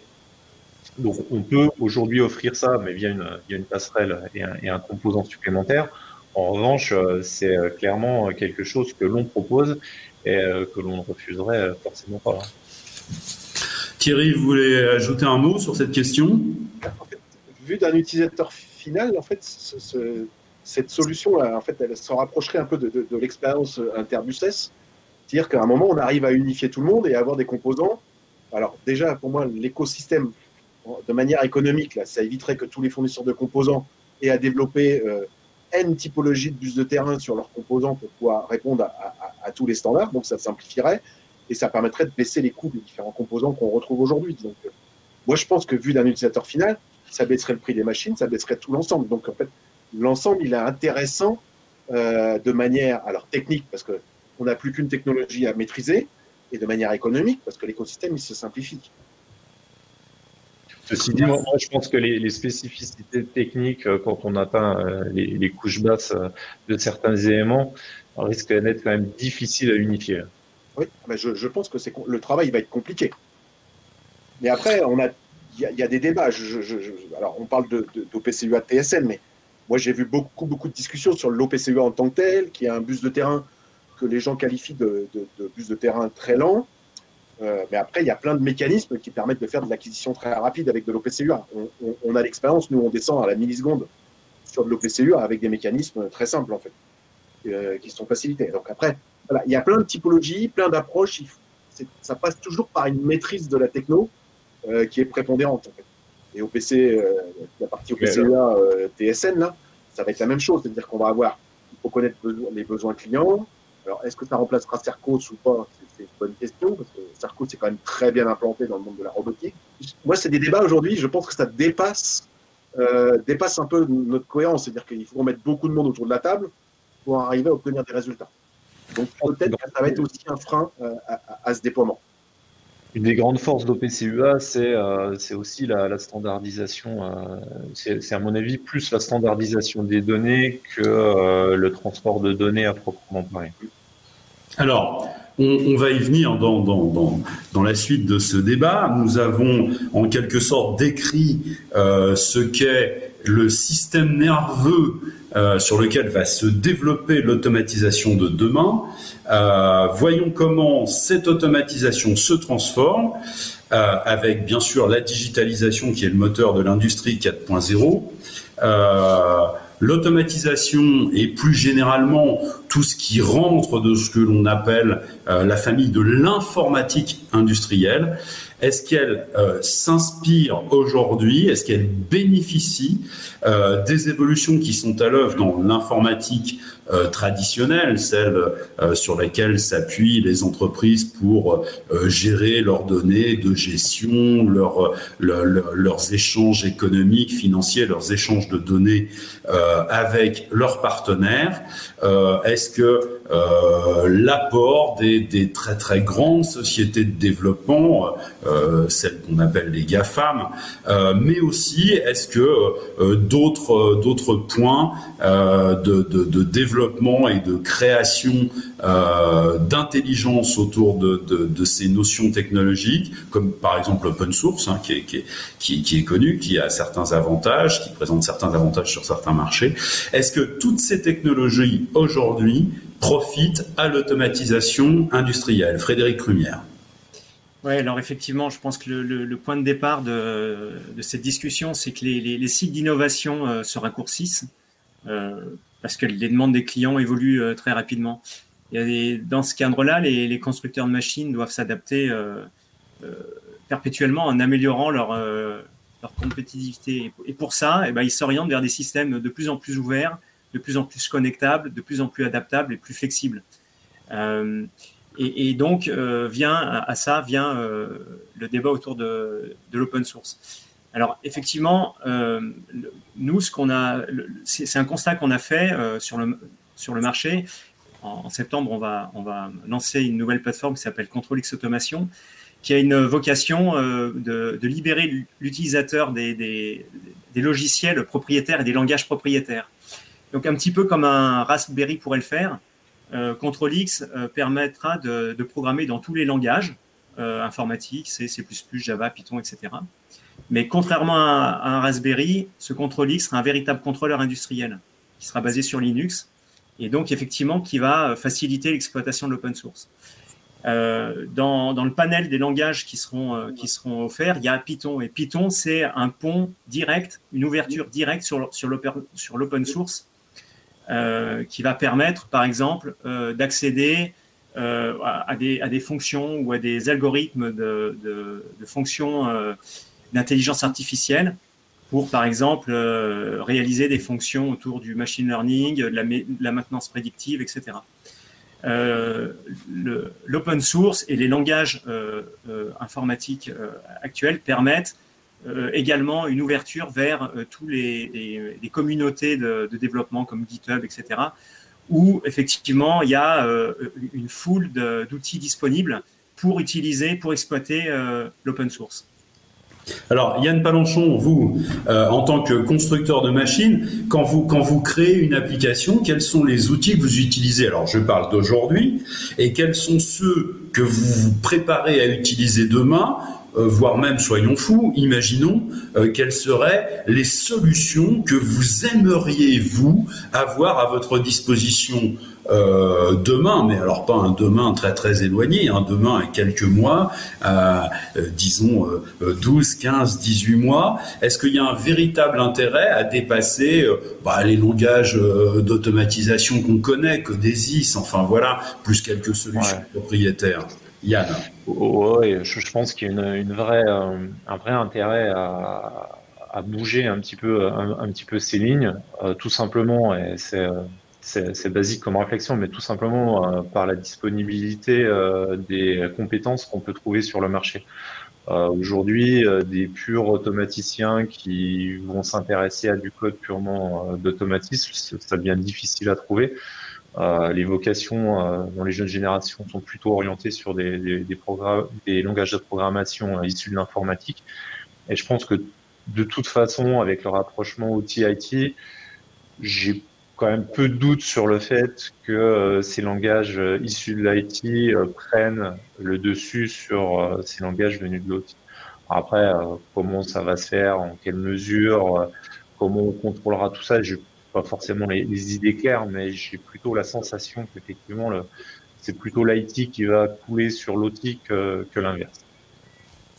Donc on peut aujourd'hui offrir ça, mais via une, via une passerelle et un, et un, composant supplémentaire. En revanche, c'est clairement quelque chose que l'on propose et que l'on ne refuserait forcément pas. Thierry, vous voulez ajouter un mot sur cette question? Vu d'un utilisateur final, en fait, cette solution, en fait, elle se rapprocherait un peu de, l'expérience Interbus S. C'est-à-dire qu'à un moment, on arrive à unifier tout le monde et à avoir des composants. Alors déjà, pour moi, l'écosystème, de manière économique, là, ça éviterait que tous les fournisseurs de composants aient à développer euh, N typologies de bus de terrain sur leurs composants pour pouvoir répondre à tous les standards. Donc ça simplifierait et ça permettrait de baisser les coûts des différents composants qu'on retrouve aujourd'hui. Donc, euh, moi, je pense que vu d'un utilisateur final, ça baisserait le prix des machines, ça baisserait tout l'ensemble. Donc, en fait, l'ensemble, il est intéressant euh, de manière, alors technique, parce que on n'a plus qu'une technologie à maîtriser, et de manière économique, parce que l'écosystème, il se simplifie. Ceci dit, moi, je pense que les, spécificités techniques, euh, quand on atteint les, couches basses de certains éléments, risquent d'être quand même difficiles à unifier. Oui, mais je, pense que c'est le travail va être compliqué. Mais après, on a, il y, a des débats. alors, on parle de, de, d'OPCUA TSN, mais moi, j'ai vu beaucoup, beaucoup de discussions sur l'OPCUA en tant que tel, qui est un bus de terrain que les gens qualifient de, bus de terrain très lent. Euh, mais après, il y a plein de mécanismes qui permettent de faire de l'acquisition très rapide avec de l'OPCUA. On, a l'expérience, nous, on descend à la milliseconde sur de l'OPCUA avec des mécanismes très simples, en fait, euh, qui sont facilités. Donc après, il y a plein de typologies, plein d'approches. Ça passe toujours par une maîtrise de la techno euh, qui est prépondérante. et au PC, la partie OPCUA TSN, là, ça va être la même chose. C'est-à-dire qu'on va avoir, il faut connaître les besoins clients. Alors, est-ce que ça remplacera Cercos ou pas? C'est une bonne question, parce que Cercos, c'est quand même très bien implanté dans le monde de la robotique. Moi, c'est des débats aujourd'hui, je pense que ça dépasse, euh, dépasse un peu notre cohérence. C'est-à-dire qu'il faut mettre beaucoup de monde autour de la table pour arriver à obtenir des résultats. Donc, peut-être que ça va être aussi un frein euh, à ce déploiement. Une des grandes forces d'OPCUA, c'est euh, aussi la, standardisation. Euh, c'est à mon avis plus la standardisation des données que euh, le transport de données à proprement parler. Alors, on, va y venir dans, dans, dans, la suite de ce débat. Nous avons en quelque sorte décrit ce qu'est le système nerveux sur lequel va se développer l'automatisation de demain. Euh, voyons comment cette automatisation se transforme euh, avec bien sûr la digitalisation qui est le moteur de l'industrie 4.0. Euh, l'automatisation et plus généralement tout ce qui rentre de ce que l'on appelle la famille de l'informatique industrielle. Est-ce qu'elle s'inspire aujourd'hui? Est-ce qu'elle bénéficie des évolutions qui sont à l'œuvre dans l'informatique euh, traditionnelles, celles euh, sur lesquelles s'appuient les entreprises pour euh, gérer leurs données de gestion, leurs échanges économiques, financiers, leurs échanges de données avec leurs partenaires. Est-ce que euh, l'apport des, très très grandes sociétés de développement, euh, celles qu'on appelle les GAFAM, euh, mais aussi est-ce que euh, d'autres d'autres points euh, de, de, de, développement et de création d'intelligence autour de, ces notions technologiques, comme par exemple l'open source, hein, qui, est, qui, qui, connu, qui a certains avantages, qui présente certains avantages sur certains marchés. Est-ce que toutes ces technologies aujourd'hui profite à l'automatisation industrielle? Frédéric Rumière. Oui, alors effectivement, je pense que le, point de départ de, cette discussion, c'est que les, cycles d'innovation euh, se raccourcissent euh, parce que les demandes des clients évoluent euh, très rapidement. Dans ce cadre-là, les, constructeurs de machines doivent s'adapter perpétuellement en améliorant leur, compétitivité. Et pour ça, eh ben, ils s'orientent vers des systèmes de plus en plus ouverts, de plus en plus connectable, de plus en plus adaptable et plus flexible. Euh, et, donc, euh, vient à, ça vient euh, le débat autour de, l'open source. Alors, effectivement, nous, ce qu'on a, c'est un constat qu'on a fait sur, le, sur le marché. En, septembre, on va, on va lancer une nouvelle plateforme qui s'appelle Control X Automation, qui a une vocation de, libérer l'utilisateur des, des, logiciels propriétaires et des langages propriétaires. Donc un petit peu comme un Raspberry pourrait le faire, euh, Control-X euh, permettra de, programmer dans tous les langages euh, informatiques, C, C++, Java, Python, etc. Mais contrairement à, un Raspberry, ce Control-X sera un véritable contrôleur industriel qui sera basé sur Linux et donc effectivement qui va faciliter l'exploitation de l'open source. dans, le panel des langages qui seront, qui seront offerts, il y a Python. Et Python, c'est un pont direct, une ouverture directe sur, sur l'open source euh, qui va permettre, par exemple, euh, d'accéder euh, à, des, à, des, fonctions ou à des algorithmes de, de fonctions d'intelligence artificielle pour, par exemple, réaliser des fonctions autour du machine learning, de la, maintenance prédictive, etc. L'open source et les langages informatiques actuels permettent euh, également une ouverture vers euh, tous les, communautés de, développement comme GitHub, etc., où effectivement il y a euh, une foule d'outils disponibles pour utiliser, pour exploiter l'open source. Alors, Yann Palanchon, vous, en tant que constructeur de machines, quand vous, quand vous créez une application, quels sont les outils que vous utilisez? Alors, je parle d'aujourd'hui, et quels sont ceux que vous vous préparez à utiliser demain? Euh, voire même, soyons fous, imaginons euh, quelles seraient les solutions que vous aimeriez, vous, avoir à votre disposition euh, demain, mais alors pas un demain très très éloigné, un demain à quelques mois, disons 12, 15, 18 mois, est-ce qu'il y a un véritable intérêt à dépasser bah, les langages d'automatisation qu'on connaît, que des IS, enfin voilà, plus quelques solutions propriétaires? Yann. Oui, je, pense qu'il y a une, vraie, euh, un vrai intérêt à, à, bouger un petit peu, un, petit peu ces lignes, tout simplement, et c'est c'est basique comme réflexion, mais tout simplement par la disponibilité des compétences qu'on peut trouver sur le marché. Aujourd'hui, des purs automaticiens qui vont s'intéresser à du code purement d'automatisme, ça devient difficile à trouver. Euh, les vocations euh, dans les jeunes générations sont plutôt orientées sur des, des, langages de programmation euh, issus de l'informatique. Et je pense que de toute façon, avec le rapprochement outil-IT, j'ai quand peu de doutes sur le fait que ces langages issus de l'IT prennent le dessus sur ces langages venus de l'outil. Après, comment ça va se faire, en quelle mesure, comment on contrôlera tout ça, je pas forcément les, idées claires, mais j'ai plutôt la sensation qu'effectivement, c'est plutôt l'IT qui va couler sur l'OT que, l'inverse.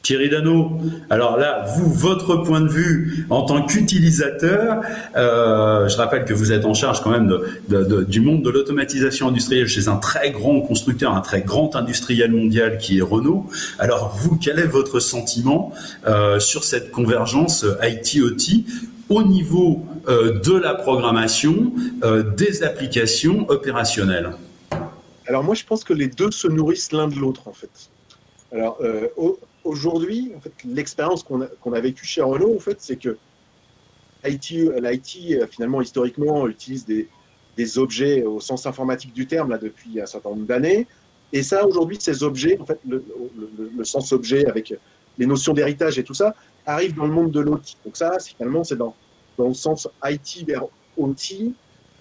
Thierry Dano, alors là, vous, votre point de vue en tant qu'utilisateur, euh, je rappelle que vous êtes en charge quand même du monde de l'automatisation industrielle chez un très grand constructeur, un très grand industriel mondial qui est Renault. Alors vous, quel est votre sentiment euh, sur cette convergence IT-OT au niveau euh, de la programmation euh, des applications opérationnelles? Alors moi, je pense que les deux se nourrissent l'un de l'autre, en fait. Alors euh, aujourd'hui, en fait, l'expérience qu'on a, a vécue chez Renault, en fait, c'est que l'IT, finalement, historiquement, utilise des, objets au sens informatique du terme là depuis un certain nombre d'années. Et ça, aujourd'hui, ces objets, en fait, le, sens objet avec les notions d'héritage et tout ça, arrive dans le monde de l'OT. Donc ça, finalement, c'est dans, le sens IT vers OT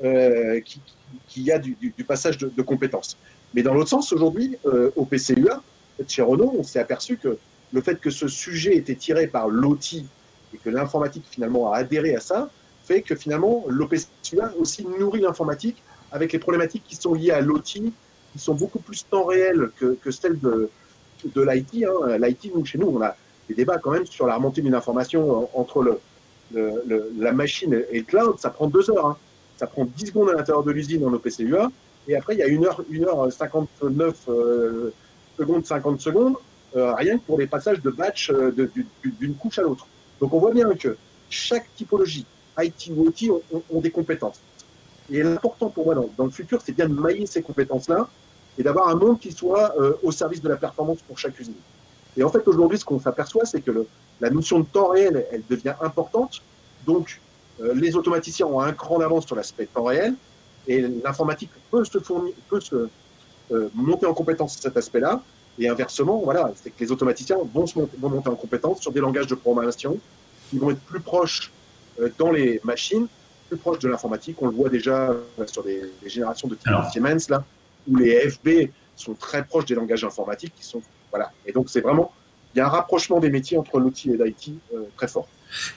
euh, qui, qui, a du, du, passage de, compétences. Mais dans l'autre sens, aujourd'hui, euh, au PCUA, chez Renault, on s'est aperçu que le fait que ce sujet était tiré par l'OT et que l'informatique finalement a adhéré à ça, fait que finalement l'OPCUA aussi nourrit l'informatique avec les problématiques qui sont liées à l'OT, qui sont beaucoup plus temps réel que, celles de, de l'IT. Hein. L'IT, nous, chez nous, on a des débats quand même sur la remontée d'une information entre la machine et le cloud, ça prend deux heures. Hein. Ça prend 10 secondes à l'intérieur de l'usine en OPCUA. Et après, il y a 1 heure, 1 heure 59 euh, secondes, 50 secondes, rien que pour les passages de batch euh, d'une couche à l'autre. Donc on voit bien que chaque typologie, IT ou OT, ont, des compétences. Et l'important pour moi dans, le futur, c'est bien de mailler ces compétences-là et d'avoir un monde qui soit au service de la performance pour chaque usine. Et en fait, aujourd'hui, ce qu'on s'aperçoit, c'est que la notion de temps réel, elle devient importante. Donc, euh, les automaticiens ont un cran d'avance sur l'aspect temps réel et l'informatique peut se fournir, peut se euh, monter en compétence sur cet aspect-là. Et inversement, voilà, c'est que les automaticiens vont, se monter, vont monter en compétence sur des langages de programmation qui vont être plus proches euh, dans les machines, plus proches de l'informatique. On le voit déjà sur des, générations de type Siemens, là, où les FB sont très proches des langages informatiques qui sont voilà. Et donc, c'est vraiment, il y a un rapprochement des métiers entre l'outil et l'IT euh, très fort.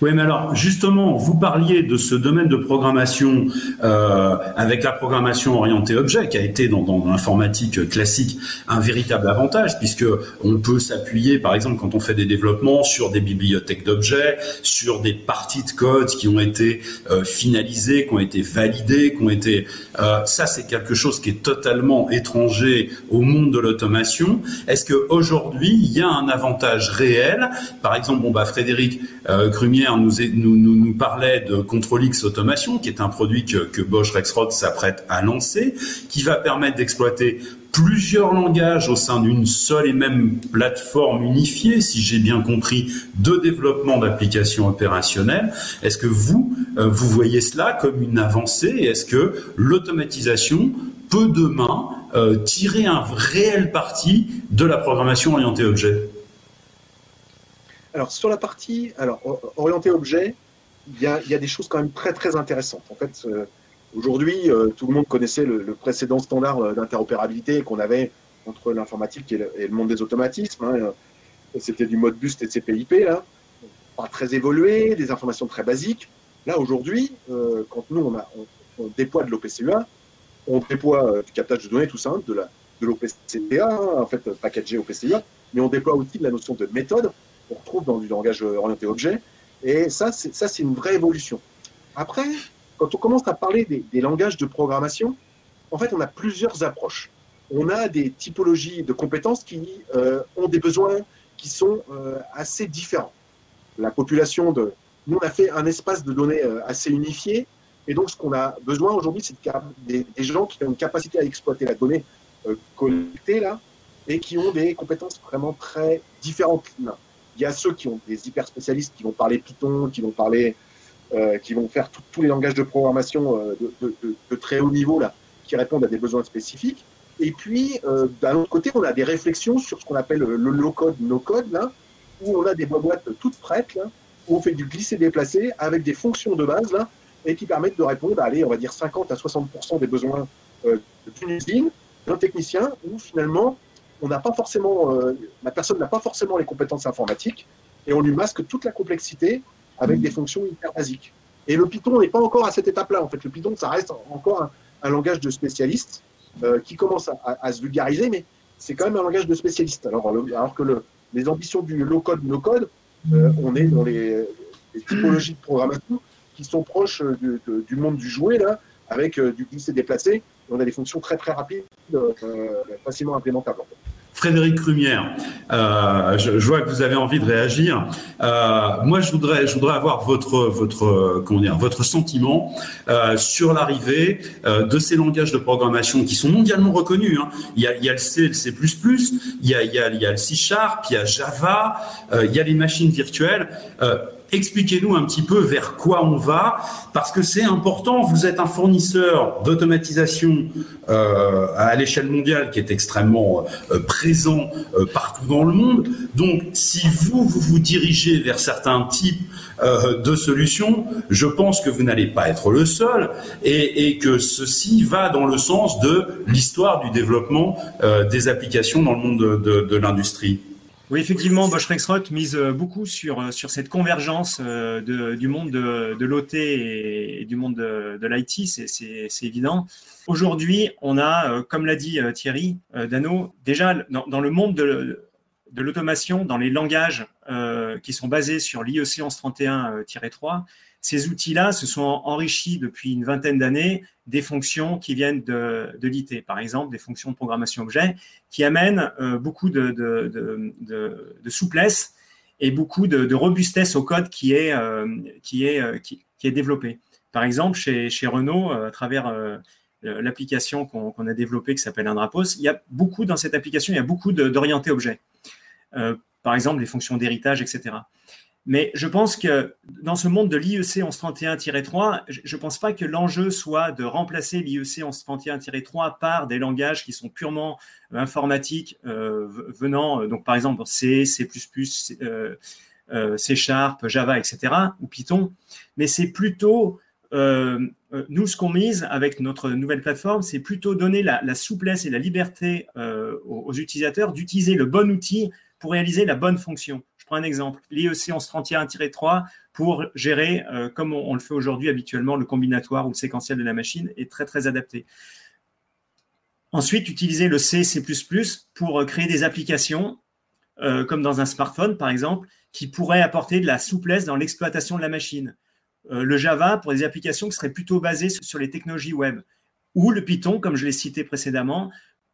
Oui, mais alors justement, vous parliez de ce domaine de programmation euh, avec la programmation orientée objet, qui a été dans, l'informatique classique un véritable avantage, puisque on peut s'appuyer, par exemple, quand on fait des développements, sur des bibliothèques d'objets, sur des parties de code qui ont été euh, finalisées, qui ont été validées, qui ont été. Euh, ça, c'est quelque chose qui est totalement étranger au monde de l'automation. Est-ce que aujourd'hui, il y a un avantage réel? Par exemple, bon bah Frédéric. Euh, nous, nous, nous, parlait de Control-X Automation, qui est un produit que, que Bosch Rexroth s'apprête à lancer, qui va permettre d'exploiter plusieurs langages au sein d'une seule et même plateforme unifiée, si j'ai bien compris, de développement d'applications opérationnelles. Est-ce que vous, euh, vous voyez cela comme une avancée? Est-ce que l'automatisation peut demain euh, tirer un réel parti de la programmation orientée objet? Alors, sur la partie orientée objet, il y, a, des choses quand même très, très intéressantes. En fait, euh, aujourd'hui, euh, tout le monde connaissait le, précédent standard euh, d'interopérabilité qu'on avait entre l'informatique et, le monde des automatismes. Hein. C'était du mode bus TCP/IP, là. Pas très évolué, des informations très basiques. Là, aujourd'hui, quand nous, on, déploie de l'OPCUA, on déploie du captage de données, tout ça, de la de l'OPCTA, hein, en fait, packagé OPCUA, mais on déploie aussi de la notion de méthode on retrouve dans du langage orienté objet. Et ça, c'est, une vraie évolution. Après, quand on commence à parler des, langages de programmation, en fait, on a plusieurs approches. On a des typologies de compétences qui euh, ont des besoins qui sont euh, assez différents. La population de, Nous, on a fait un espace de données assez unifié. Et donc, ce qu'on a besoin aujourd'hui, c'est des, des, gens qui ont une capacité à exploiter la donnée collectée là, et qui ont des compétences vraiment très différentes. Il y a ceux qui ont des hyper spécialistes qui vont parler Python, qui vont parler, euh, qui vont faire tous les langages de programmation euh, de, très haut niveau là, qui répondent à des besoins spécifiques. Et puis, euh, d'un autre côté, on a des réflexions sur ce qu'on appelle le low-code, no-code, là, où on a des boîtes toutes prêtes, où on fait du glisser-déplacer avec des fonctions de base, là, et qui permettent de répondre à, allez, on va dire 50 à 60% des besoins d'une usine, d'un technicien, où finalement, on n'a pas forcément, euh, la personne n'a pas forcément les compétences informatiques et on lui masque toute la complexité avec des fonctions hyper basiques. Et le Python n'est pas encore à cette étape-là. En fait, le Python, ça reste encore un, langage de spécialiste euh, qui commence à, se vulgariser, mais c'est quand même un langage de spécialiste. Alors, alors que le, les ambitions du low-code, no-code, euh, on est dans les, typologies de programmation qui sont proches du monde du jouet, là, avec du glisser-déplacer. On a des fonctions très très rapides, facilement implémentables. Frédéric Rumière, euh, je, vois que vous avez envie de réagir. Euh, moi, je voudrais, je voudrais avoir votre, votre, comment dire, votre sentiment euh, sur l'arrivée euh, de ces langages de programmation qui sont mondialement reconnus. Hein. Il, y a, il y a le C, le C++, il y a, il y a, il y a le C Sharp, il y a Java, euh, il y a les machines virtuelles. Expliquez-nous un petit peu vers quoi on va, parce que c'est important. Vous êtes un fournisseur d'automatisation euh, à l'échelle mondiale qui est extrêmement euh, présent euh, partout dans le monde. Donc, si vous, vous dirigez vers certains types de solutions, je pense que vous n'allez pas être le seul et, que ceci va dans le sens de l'histoire du développement des applications dans le monde de, de, de l'industrie. Oui, effectivement, Bosch Rexroth mise euh, beaucoup sur, euh, sur cette convergence euh, de, du monde de, de l'OT et, du monde de, de l'IT, c'est évident. Aujourd'hui, on a, comme l'a dit Thierry Dano, déjà dans, dans le monde de, de l'automation, dans les langages qui sont basés sur l'IEC 1131-3, ces outils-là se sont enrichis depuis une vingtaine d'années des fonctions qui viennent de, de l'IT, par exemple des fonctions de programmation objet, qui amènent euh, beaucoup de, de, de, souplesse et beaucoup de, robustesse au code qui est, euh, qui est, euh, qui, est développé. Par exemple, chez, chez Renault, à travers l'application qu'on a développée qui s'appelle Indrapos, il y a beaucoup dans cette application, il y a beaucoup d'orientés objets. par exemple, les fonctions d'héritage, etc. Mais je pense que dans ce monde de l'IEC 1131-3, je ne pense pas que l'enjeu soit de remplacer l'IEC 1131-3 par des langages qui sont purement euh, informatiques, euh, venant, euh, donc par exemple C, C++, C Sharp, Java, etc., ou Python. Mais c'est plutôt, nous, ce qu'on mise avec notre nouvelle plateforme, c'est plutôt donner la, souplesse et la liberté aux utilisateurs d'utiliser le bon outil pour réaliser la bonne fonction. Prends un exemple, l'IEC 1131-3 pour gérer, euh, comme on, le fait aujourd'hui habituellement, le combinatoire ou le séquentiel de la machine est très très adapté. Ensuite, utiliser le C, C++ pour euh, créer des applications, euh, comme dans un smartphone par exemple, qui pourraient apporter de la souplesse dans l'exploitation de la machine. Le Java pour des applications qui seraient plutôt basées sur les technologies web. Ou le Python, comme je l'ai cité précédemment,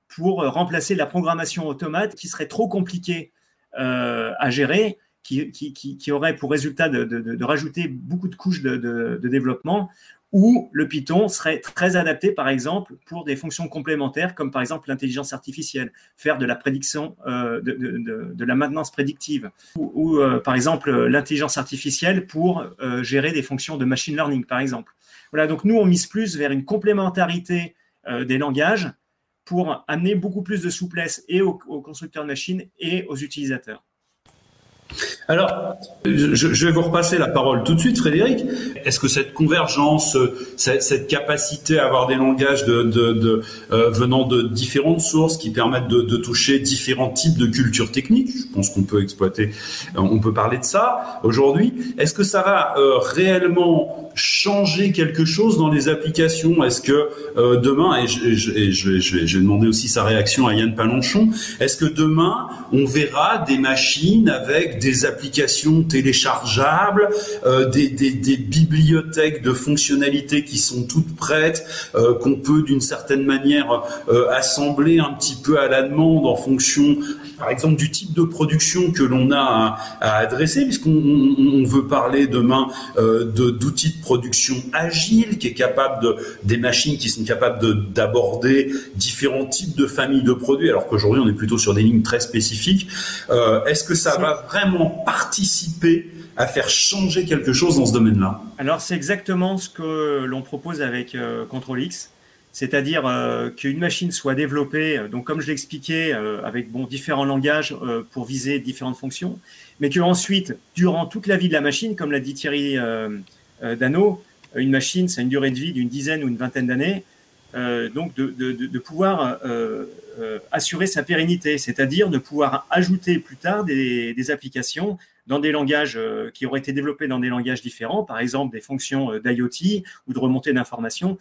pour remplacer la programmation automate qui serait trop compliquée à gérer, qui, qui, qui, aurait pour résultat de, de, rajouter beaucoup de couches de, de, développement, ou le Python serait très adapté, par exemple, pour des fonctions complémentaires, comme par exemple l'intelligence artificielle, faire de la prédiction, euh, de, la maintenance prédictive, ou, euh, par exemple l'intelligence artificielle pour euh, gérer des fonctions de machine learning, par exemple. Voilà, donc nous, on mise plus vers une complémentarité euh, des langages pour amener beaucoup plus de souplesse et aux, constructeurs de machines et aux utilisateurs. Alors, je, vais vous repasser la parole tout de suite, Frédéric. Est-ce que cette convergence, cette, capacité à avoir des langages euh, venant de différentes sources qui permettent de, toucher différents types de cultures techniques, je pense qu'on peut exploiter, euh, on peut parler de ça aujourd'hui. Est-ce que ça va euh, réellement changer quelque chose dans les applications? Est-ce que euh, demain, et je, je, vais demander aussi sa réaction à Yann Palanchon, est-ce que demain on verra des machines avec des applications téléchargeables, des, des, des, bibliothèques de fonctionnalités qui sont toutes prêtes, qu'on peut d'une certaine manière assembler un petit peu à la demande en fonction, par exemple, du type de production que l'on a à, à adresser, puisqu'on veut parler demain d'outils de, production agiles, qui est capable de des machines qui sont capables d'aborder différents types de familles de produits, alors qu'aujourd'hui on est plutôt sur des lignes très spécifiques. Euh, est-ce que ça va vraiment participer à faire changer quelque chose dans ce domaine-là Alors c'est exactement ce que l'on propose avec euh, Control X, c'est-à-dire euh, qu'une machine soit développée, donc comme je l'expliquais, avec bon différents langages pour viser différentes fonctions, mais que ensuite, durant toute la vie de la machine, comme l'a dit Thierry Dano, une machine, ça a une durée de vie d'une dizaine ou une vingtaine d'années. Euh, donc de pouvoir euh, euh, assurer sa pérennité, c'est-à-dire de pouvoir ajouter plus tard des, applications dans des langages euh, qui auraient été développés dans des langages différents, par exemple des fonctions d'IoT ou de remontée d'informations,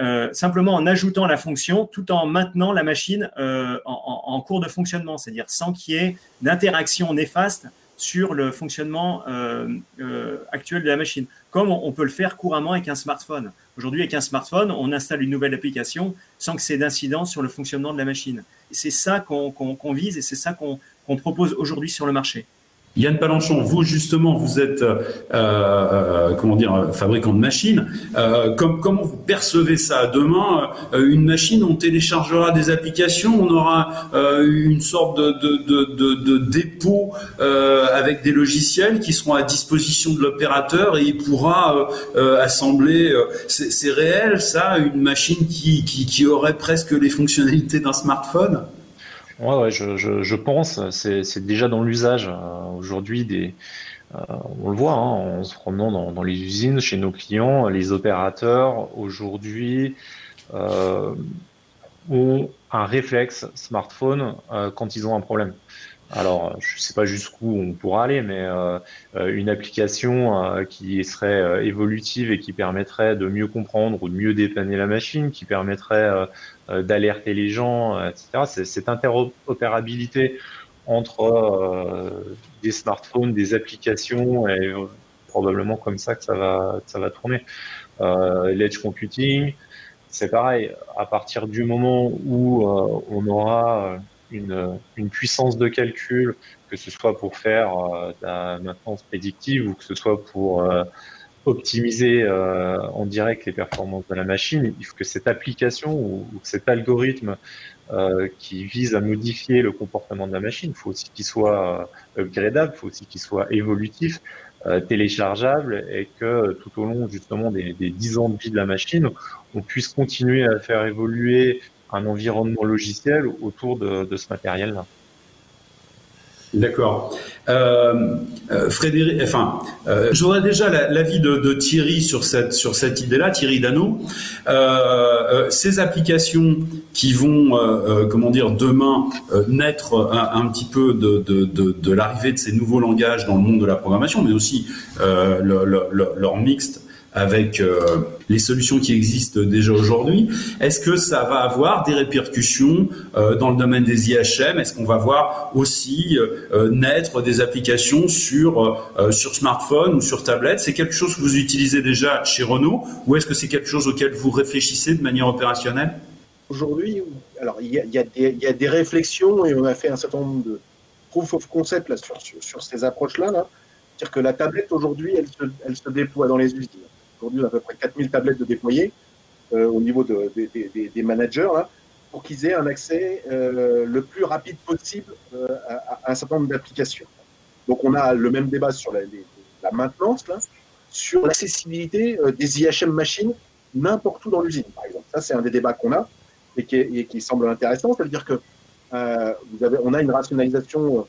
euh, simplement en ajoutant la fonction tout en maintenant la machine en, en, cours de fonctionnement, c'est-à-dire sans qu'il y ait d'interaction néfaste sur le fonctionnement euh, euh, actuel de la machine, comme on, peut le faire couramment avec un smartphone. Aujourd'hui, avec un smartphone, on installe une nouvelle application sans que c'est d'incidence sur le fonctionnement de la machine. C'est ça qu'on vise et c'est ça qu'on propose aujourd'hui sur le marché. Yann Palanchon, vous justement, vous êtes euh, euh, comment dire fabricant de machines. Euh, comme, comment vous percevez ça? Demain, euh, une machine, on téléchargera des applications, on aura euh, une sorte de, de, de, de dépôt avec des logiciels qui seront à disposition de l'opérateur et il pourra assembler. C'est réel, ça, une machine qui, qui, qui aurait presque les fonctionnalités d'un smartphone? Ouais, ouais je, je, je pense, c'est déjà dans l'usage euh, aujourd'hui des. Euh, on le voit hein, en se promenant dans, dans, les usines, chez nos clients, les opérateurs aujourd'hui euh, ont un réflexe smartphone euh, quand ils ont un problème. Alors, je ne sais pas jusqu'où on pourra aller, mais euh, une application euh, qui serait évolutive et qui permettrait de mieux comprendre ou de mieux dépanner la machine, qui permettrait euh, d'alerter les gens, euh, etc. Cette interopérabilité entre euh, des smartphones, des applications, et probablement comme ça que ça va, ça va tourner. L'edge computing, c'est pareil. À partir du moment où on aura une, puissance de calcul, que ce soit pour faire de la maintenance prédictive ou que ce soit pour optimiser euh, en direct les performances de la machine, il faut que cette application ou, cet algorithme euh, qui vise à modifier le comportement de la machine, il faut aussi qu'il soit euh, upgradable, il faut aussi qu'il soit évolutif, euh, téléchargeable et que tout au long justement des, des 10 ans de vie de la machine, on puisse continuer à faire évoluer un environnement logiciel autour de, ce matériel-là. D'accord. Euh, euh, Frédéric, enfin, euh, j'aurais déjà l'avis de, Thierry sur cette idée-là, Thierry Dano. Ces applications qui vont, comment dire, demain naître un, petit peu de, l'arrivée de ces nouveaux langages dans le monde de la programmation, mais aussi le, le, leur mixte avec euh, les solutions qui existent déjà aujourd'hui. Est-ce que ça va avoir des répercussions euh, dans le domaine des IHM Est-ce qu'on va voir aussi euh, naître des applications sur sur smartphone ou sur tablette? C'est quelque chose que vous utilisez déjà chez Renault ou est-ce que c'est quelque chose auquel vous réfléchissez de manière opérationnelle? Aujourd'hui, alors il y, a, des, y a des réflexions et on a fait un certain nombre de proof of concept là, sur, sur, sur ces approches-là. Là. C'est-à-dire que la tablette aujourd'hui, elle se, elle se déploie dans les usines Aujourd'hui, à peu près 4000 tablettes de déployer euh, au niveau de, de, de, des managers là, pour qu'ils aient un accès euh, le plus rapide possible euh, à, un certain nombre d'applications. Donc, on a le même débat sur la, maintenance, là, sur l'accessibilité des IHM machines n'importe où dans l'usine, par exemple. Ça, c'est un des débats qu'on a et qui, semble intéressant. C'est-à-dire que euh, vous avez, on a une rationalisation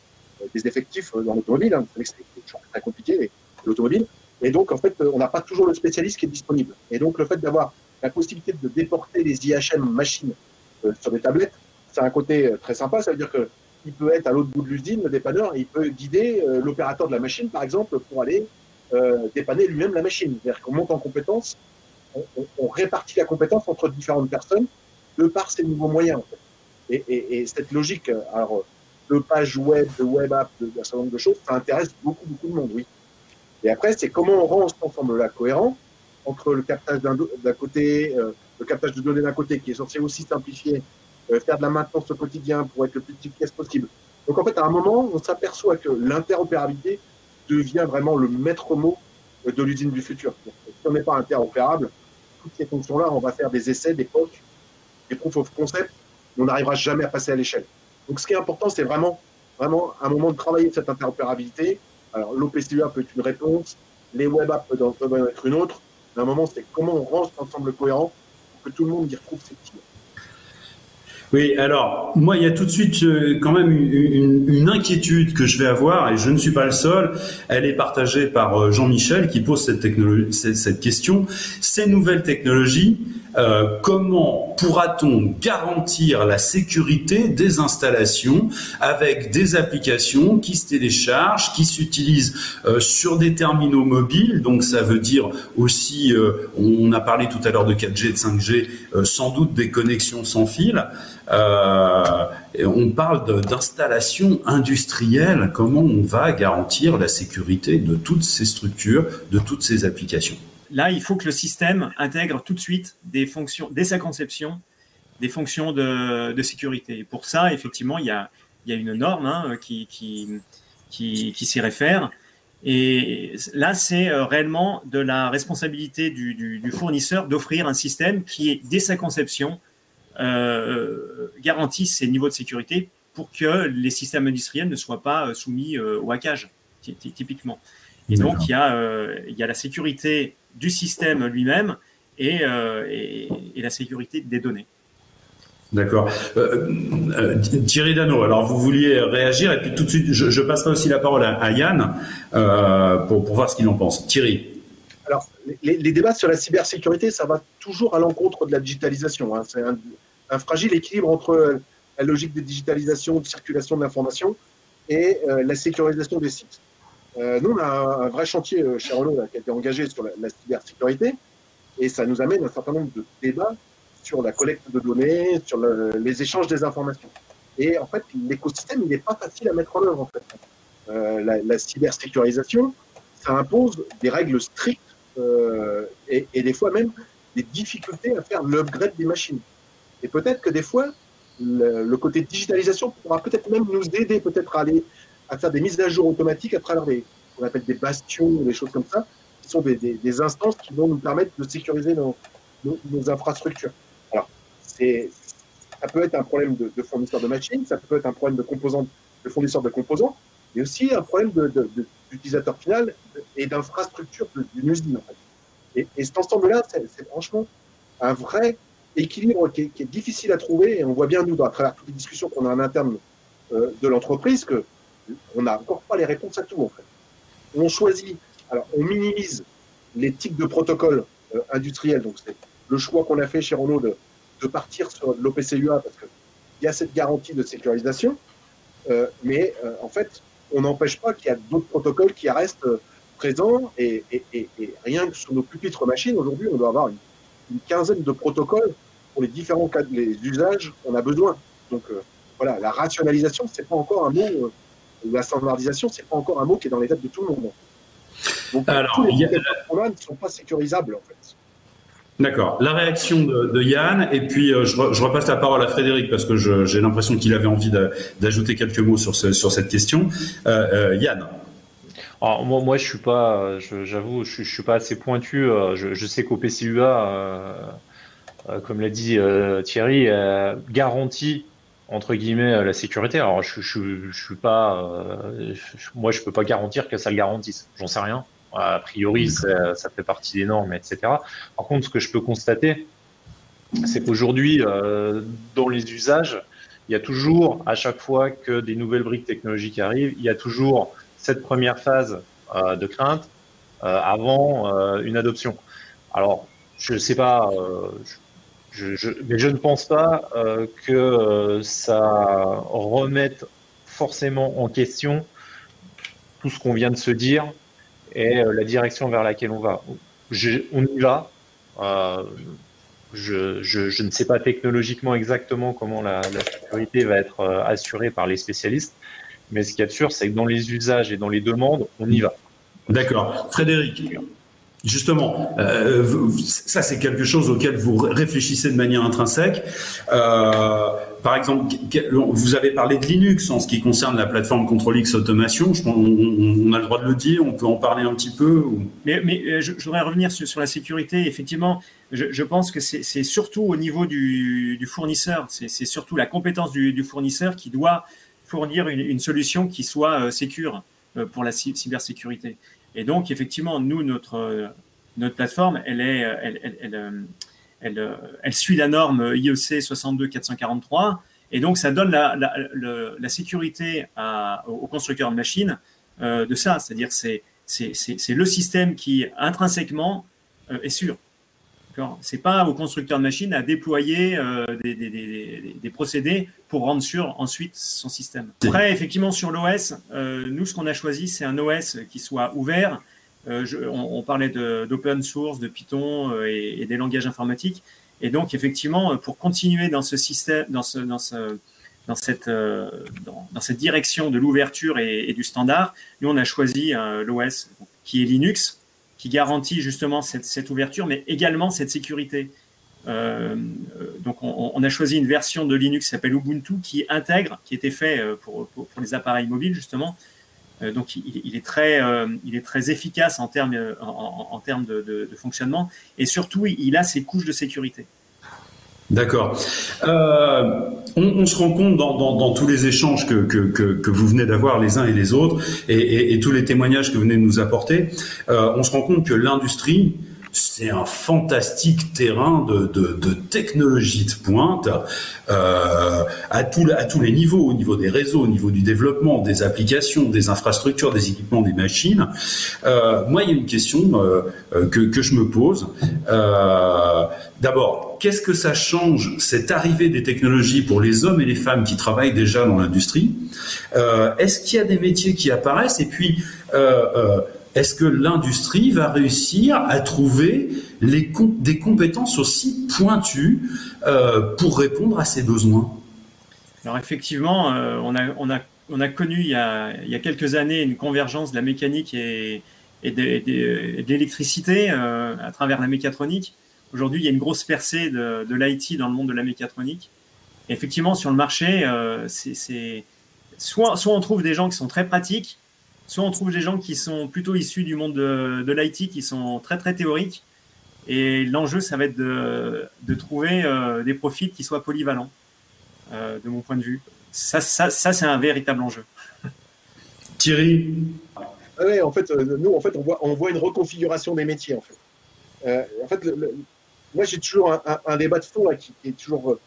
des effectifs dans l'automobile. Hein. Vous savez que c'est très compliqué, l'automobile. Et donc, en fait, on n'a pas toujours le spécialiste qui est disponible. Et donc, le fait d'avoir la possibilité de déporter les IHM machines euh, sur des tablettes, c'est un côté euh, très sympa. Ça veut dire que il peut être à l'autre bout de l'usine, le dépanneur, et il peut guider euh, l'opérateur de la machine, par exemple, pour aller euh, dépanner lui-même la machine. C'est-à-dire qu'on monte en compétence, on, répartit la compétence entre différentes personnes de par ces nouveaux moyens. En fait. et, et, et, cette logique, alors, de pages web, de web app, d'un certain nombre de choses, ça intéresse beaucoup, beaucoup de monde, oui. Et après, c'est comment on rend cet ensemble-là cohérent entre le captage d'un côté, euh, le captage de données d'un côté, qui est censé aussi simplifier, euh, faire de la maintenance au quotidien pour être le plus efficace possible. Donc en fait, à un moment, on s'aperçoit que l'interopérabilité devient vraiment le maître mot de l'usine du futur. Si on n'est pas interopérable, toutes ces fonctions-là, on va faire des essais, des POC, des proof of concept, mais on n'arrivera jamais à passer à l'échelle. Donc ce qui est important, c'est vraiment, vraiment un moment de travailler cette interopérabilité. Alors l'OPCUA peut être une réponse, les web apps peuvent être une autre. Mais à un moment, c'est comment on rend cet ensemble cohérent pour que tout le monde y retrouve ses petits. Oui, alors moi, il y a tout de suite euh, quand même une, inquiétude que je vais avoir, et je ne suis pas le seul. Elle est partagée par euh, Jean-Michel qui pose cette question. Ces nouvelles technologies, euh, comment pourra-t-on garantir la sécurité des installations avec des applications qui se téléchargent, qui s'utilisent euh, sur des terminaux mobiles? Donc ça veut dire aussi, euh, on a parlé tout à l'heure de 4G, de 5G, sans doute des connexions sans fil. On parle d'installation industrielle. Comment on va garantir la sécurité de toutes ces structures, de toutes ces applications? Là, il faut que le système intègre tout de suite des fonctions, dès sa conception, des fonctions de, sécurité. pour ça, effectivement, il y a, une norme hein, qui, s'y réfère. Et là, c'est euh, réellement de la responsabilité du, fournisseur d'offrir un système qui, dès sa conception, euh, garantisse ces niveaux de sécurité pour que les systèmes industriels ne soient pas euh, soumis au hackage, typiquement. Et donc, il y, a, il y a la sécurité du système lui-même euh, et, la sécurité des données. D'accord. Euh, euh, Thierry Dano, alors vous vouliez réagir et puis tout de suite, je, passerai aussi la parole à, Yann pour, voir ce qu'il en pense. Thierry. Alors, les, débats sur la cybersécurité, ça va toujours à l'encontre de la digitalisation. Hein. C'est un, fragile équilibre entre la logique de digitalisation, de circulation de l'information et la sécurisation des sites. Euh, nous, on a un, vrai chantier euh, chez Renault qui a été engagé sur la, cybersécurité et ça nous amène un certain nombre de débats sur la collecte de données, sur les échanges des informations. Et en fait, l'écosystème, il n'est pas facile à mettre en œuvre. Euh, la, cybersécurisation, ça impose des règles strictes et, des fois même des difficultés à faire l'upgrade des machines. Et peut-être que des fois, le, le, côté digitalisation pourra peut-être même nous aider peut-être à aller à faire des mises à jour automatiques à travers des, on appelle des bastions, des choses comme ça, qui sont des, des, instances qui vont nous permettre de sécuriser nos, nos, infrastructures. Alors, ça peut être un problème de, de, fournisseur de machines, ça peut être un problème de composants, de fournisseur de composants, mais aussi un problème d'utilisateur final et d'infrastructure d'une usine. En fait. et, et, cet ensemble-là, c'est, franchement un vrai équilibre qui est, qui est, difficile à trouver. Et on voit bien, nous, à travers toutes les discussions qu'on a en interne euh, de l'entreprise, que on n'a encore pas les réponses à tout, en fait. On choisit, alors on minimise les tics de protocole euh, industriel, donc c'est le choix qu'on a fait chez Renault de, partir sur l'OPCUA parce qu'il y a cette garantie de sécurisation, euh, mais euh, en fait, on n'empêche pas qu'il y a d'autres protocoles qui restent présents et, rien que sur nos pupitres machines, aujourd'hui, on doit avoir une, quinzaine de protocoles pour les différents cas, les usages qu'on a besoin. Donc voilà, la rationalisation, c'est pas encore un mot la standardisation, c'est pas encore un mot qui est dans les têtes de tout le monde. Donc, Alors, tous les y a... ne sont pas sécurisables, en fait. D'accord. La réaction de, Yann, et puis euh, je, repasse la parole à Frédéric parce que j'ai l'impression qu'il avait envie d'ajouter quelques mots sur, sur cette question. Euh, euh, Yann. Alors, moi, moi, je suis pas, j'avoue, je, je, suis pas assez pointu. Je, je sais qu'au PCUA, comme l'a dit Thierry, garantit entre guillemets euh, la sécurité. Alors je, je, je suis pas, euh, moi je peux pas garantir que ça le garantisse. J'en sais rien. A priori, ça, ça, fait partie des normes, etc. Par contre, ce que je peux constater, c'est qu'aujourd'hui, euh, dans les usages, il y a toujours, à chaque fois que des nouvelles briques technologiques arrivent, il y a toujours cette première phase euh, de crainte euh, avant euh, une adoption. Alors, je ne sais pas, je, mais je ne pense pas euh, que euh, ça remette forcément en question tout ce qu'on vient de se dire et euh, la direction vers laquelle on va. on y va. je, ne sais pas technologiquement exactement comment la, la sécurité va être assurée par les spécialistes, mais ce qui est sûr, c'est que dans les usages et dans les demandes, on y va. D'accord. Frédéric, Justement, euh, ça c'est quelque chose auquel vous réfléchissez de manière intrinsèque. Euh, par exemple, vous avez parlé de Linux en ce qui concerne la plateforme Control Automation. Je, on, on, a le droit de le dire, on peut en parler un petit peu. Mais, mais euh, je, voudrais revenir sur, la sécurité. Effectivement, je, pense que c'est surtout au niveau du, fournisseur, c'est surtout la compétence du, fournisseur qui doit fournir une, solution qui soit sécure pour la cybersécurité. Et donc, effectivement, nous, notre, notre plateforme, elle, est, elle, elle, elle, elle suit la norme IEC 62443. Et donc, ça donne la, la, la sécurité à, aux constructeurs de machines euh, de ça. C'est-à-dire, c'est, c'est, le système qui, intrinsèquement, euh, est sûr. C'est pas au constructeur de machines à déployer euh, des, des, des, des, procédés pour rendre sûr ensuite son système. Après, effectivement, sur l'OS, euh, nous, ce qu'on a choisi, c'est un OS qui soit ouvert. Euh, je, on, on, parlait d'open source, de Python et, et, des langages informatiques. Et donc, effectivement, pour continuer dans ce système, dans, ce, dans, ce, dans, cette, euh, dans, dans, cette direction de l'ouverture et, et, du standard, nous, on a choisi l'OS qui est Linux, qui garantit justement cette, ouverture, mais également cette sécurité. Euh, donc, on, a choisi une version de Linux qui s'appelle Ubuntu, qui intègre, qui était fait euh, pour, les appareils mobiles justement. Euh, donc, il, est très, euh, efficace en termes, de, fonctionnement, et surtout, il a ses couches de sécurité. D'accord. Euh, on, se rend compte dans, tous les échanges que, que, que, vous venez d'avoir les uns et les autres, et, tous les témoignages que vous venez de nous apporter, euh, on se rend compte que l'industrie c'est un fantastique terrain de, de, de, technologie de pointe euh, à, tous les niveaux, au niveau des réseaux, au niveau du développement, des applications, des infrastructures, des équipements, des machines. Euh, moi, il y a une question euh, que, je me pose. D'abord, qu'est-ce que ça change, cette arrivée des technologies pour les hommes et les femmes qui travaillent déjà dans l'industrie? Est-ce qu'il y a des métiers qui apparaissent? Et puis, est-ce que l'industrie va réussir à trouver des compétences aussi pointues euh, pour répondre à ses besoins? Alors effectivement, euh, on, a, on, a, on, a, connu il y a, quelques années une convergence de la mécanique et, de, l'électricité euh, à travers la mécatronique. Aujourd'hui, il y a une grosse percée de, l'IT dans le monde de la mécatronique. Effectivement, sur le marché, soit on trouve des gens qui sont très pratiques, soit on trouve des gens qui sont plutôt issus du monde de, de l'IT, qui sont très très théoriques. Et l'enjeu, ça va être de, de trouver euh, des profils qui soient polyvalents, euh, de mon point de vue. Ça, ça, ça c'est un véritable enjeu. Thierry ouais, En fait, euh, nous, en fait, on voit, on voit une reconfiguration des métiers. En fait, euh, en fait le, le, moi, j'ai toujours un, un, un, débat de fond là, qui, qui est toujours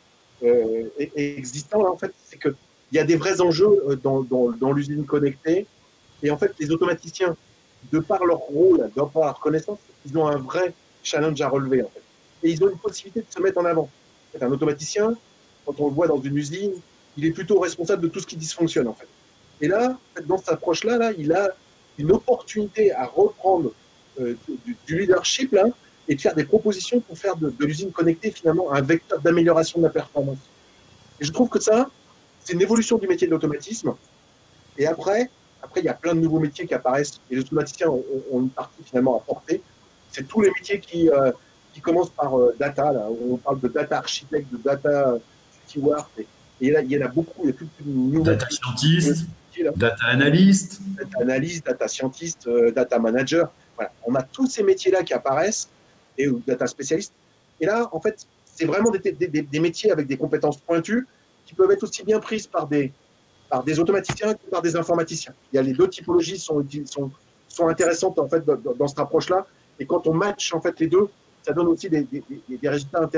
euh, existant. Là, en fait, c'est qu'il y a des vrais enjeux dans, dans, dans l'usine connectée et en fait, les automaticiens, de par leur rôle, de par leur connaissance, ils ont un vrai challenge à relever. En fait. Et ils ont une possibilité de se mettre en avant. Un automaticien, quand on le voit dans une usine, il est plutôt responsable de tout ce qui dysfonctionne. En fait. Et là, dans cette approche-là, là, il a une opportunité à reprendre euh, du, leadership et de faire des propositions pour faire de, de l'usine connectée finalement un vecteur d'amélioration de la performance. Et je trouve que ça, c'est une évolution du métier de l'automatisme. Et après, après, il y a plein de nouveaux métiers qui apparaissent et les automaticiens ont, ont une partie finalement à porter. C'est tous les métiers qui, euh, qui commencent par euh, data. Là. On parle de data architecte, de data steward. Et, et là, il y en a beaucoup. Il y a toute une nouvelle data scientist, data analyst. Data analyst, data scientist, euh, data manager. Voilà. On a tous ces métiers-là qui apparaissent, et ou data spécialiste. Et là, en fait, c'est vraiment des, des, des, métiers avec des compétences pointues qui peuvent être aussi bien prises par des, par des automaticiens que par des informaticiens. Il y a les deux typologies sont, sont, intéressantes en fait dans, cette approche-là. Et quand on match en fait les deux, ça donne aussi des, résultats,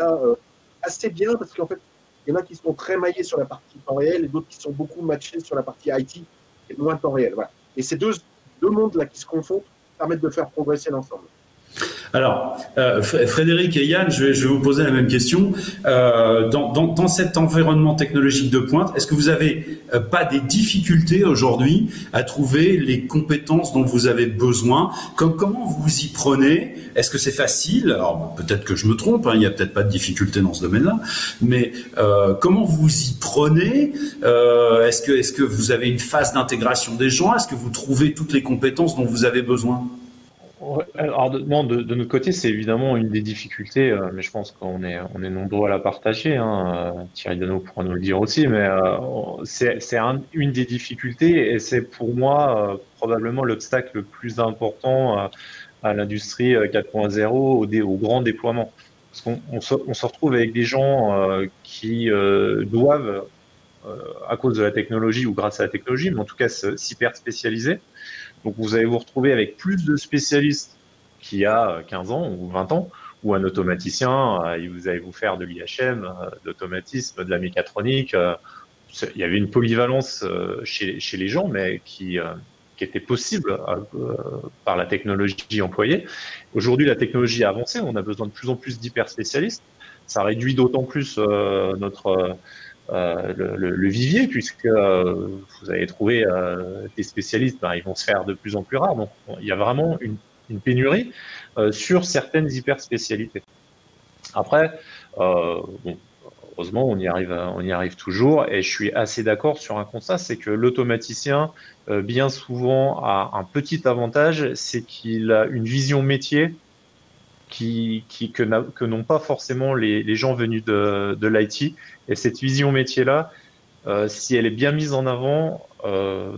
euh, assez bien parce qu'en fait, il y en a qui sont très maillés sur la partie temps réel et d'autres qui sont beaucoup matchés sur la partie IT et moins temps réel. Voilà. Et ces deux, deux mondes là qui se confondent permettent de faire progresser l'ensemble. Alors, euh, Frédéric et Yann, je vais, vous poser la même question. Euh, dans, dans, cet environnement technologique de pointe, est-ce que vous avez euh, pas des difficultés aujourd'hui à trouver les compétences dont vous avez besoin? Comme, Comment vous y prenez? Est-ce que c'est facile? Alors, peut-être que je me trompe, hein, il n'y a peut-être pas de difficulté dans ce domaine-là, mais comment vous y prenez? Est-ce que, est-ce que vous avez une phase d'intégration des gens? Est-ce que vous trouvez toutes les compétences dont vous avez besoin? Alors de, notre côté, c'est évidemment une des difficultés, euh, mais je pense qu'on est, on est nombreux à la partager. Hein. Euh, Thierry Dano pourra nous le dire aussi, mais euh, c'est, une des difficultés et c'est pour moi probablement l'obstacle le plus important à l'industrie 4.0, au, grand déploiement. Parce qu'on on se, on se, retrouve avec des gens qui doivent, à cause de la technologie ou grâce à la technologie, mais en tout cas s'hyper spécialiser donc vous allez vous retrouver avec plus de spécialistes qu'il y a 15 ans ou 20 ans, ou un automaticien, euh, vous allez vous faire de l'IHM, euh, d'automatisme, de la mécatronique. Euh, il y avait une polyvalence chez, les gens, mais qui, qui était possible par la technologie employée. Aujourd'hui, la technologie a avancé, on a besoin de plus en plus d'hyper spécialistes. Ça réduit d'autant plus notre euh, le, vivier, puisque euh, vous allez trouver euh, des spécialistes, ben, ils vont se faire de plus en plus rares. Donc, il y a vraiment une, pénurie sur certaines hyper spécialités. Après, heureusement, on y arrive, on y arrive toujours. Et je suis assez d'accord sur un constat, c'est que l'automaticien, bien souvent, a un petit avantage, c'est qu'il a une vision métier qui, que, n'ont pas forcément les, gens venus de, de l'IT. Et cette vision métier-là, euh, si elle est bien mise en avant, euh,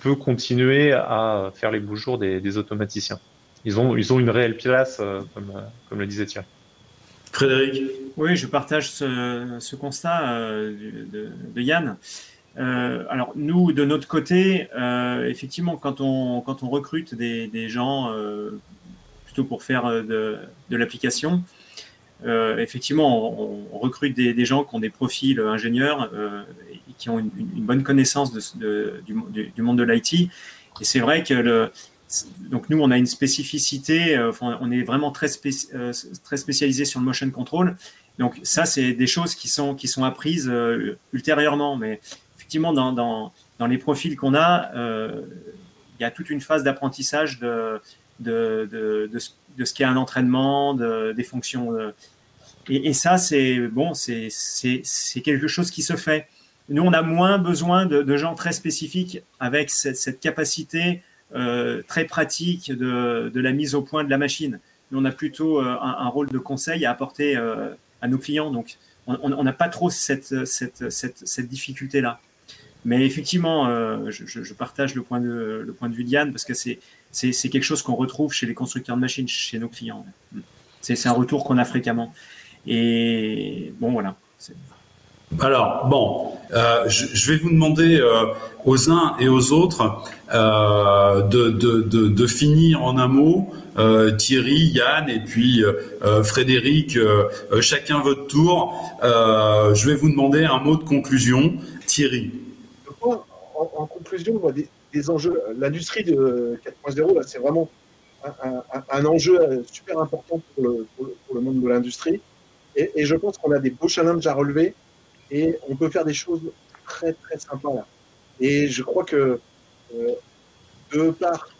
peut continuer à faire les beaux jours des, automaticiens. Ils ont, ils ont une réelle place, euh, comme, comme le disait Thierry. Frédéric? Oui, je partage ce, constat de, Yann. alors nous, de notre côté, effectivement, quand on, quand on recrute des, des gens plutôt pour faire euh, de, l'application. Euh, effectivement, on, recrute des, gens qui ont des profils ingénieurs euh, et qui ont une, bonne connaissance du, monde de l'IT. Et c'est vrai que donc nous, on a une spécificité, on est vraiment très, très spécialisé sur le motion control. Donc ça, c'est des choses qui sont, qui sont apprises ultérieurement. Mais effectivement, dans, dans, dans les profils qu'on a, il y a toute une phase d'apprentissage de, de, de, de, ce qu'est un entraînement, des fonctions. Euh. Et, ça, c'est bon, c'est quelque chose qui se fait. Nous, on a moins besoin de, gens très spécifiques avec cette, capacité euh, très pratique de, la mise au point de la machine. Nous, on a plutôt euh, un, rôle de conseil à apporter à nos clients. Donc, on n'a pas trop cette, cette, cette, cette difficulté-là. Mais effectivement, je, je, partage le point de, le de vue de Yann parce que c'est quelque chose qu'on retrouve chez les constructeurs de machines, chez nos clients. C'est un retour qu'on a fréquemment. Et bon, voilà. Alors, bon, euh, je, vais vous demander euh, aux uns et aux autres euh, de, finir en un mot. Thierry, Yann et puis Frédéric, chacun votre tour. je vais vous demander un mot de conclusion. Thierry. En, conclusion, dire des enjeux. L'industrie de 4.0, c'est vraiment un, enjeu super important pour le, monde de l'industrie. Et, je pense qu'on a des beaux challenges à relever et on peut faire des choses très, très sympas là. Et je crois que euh, de par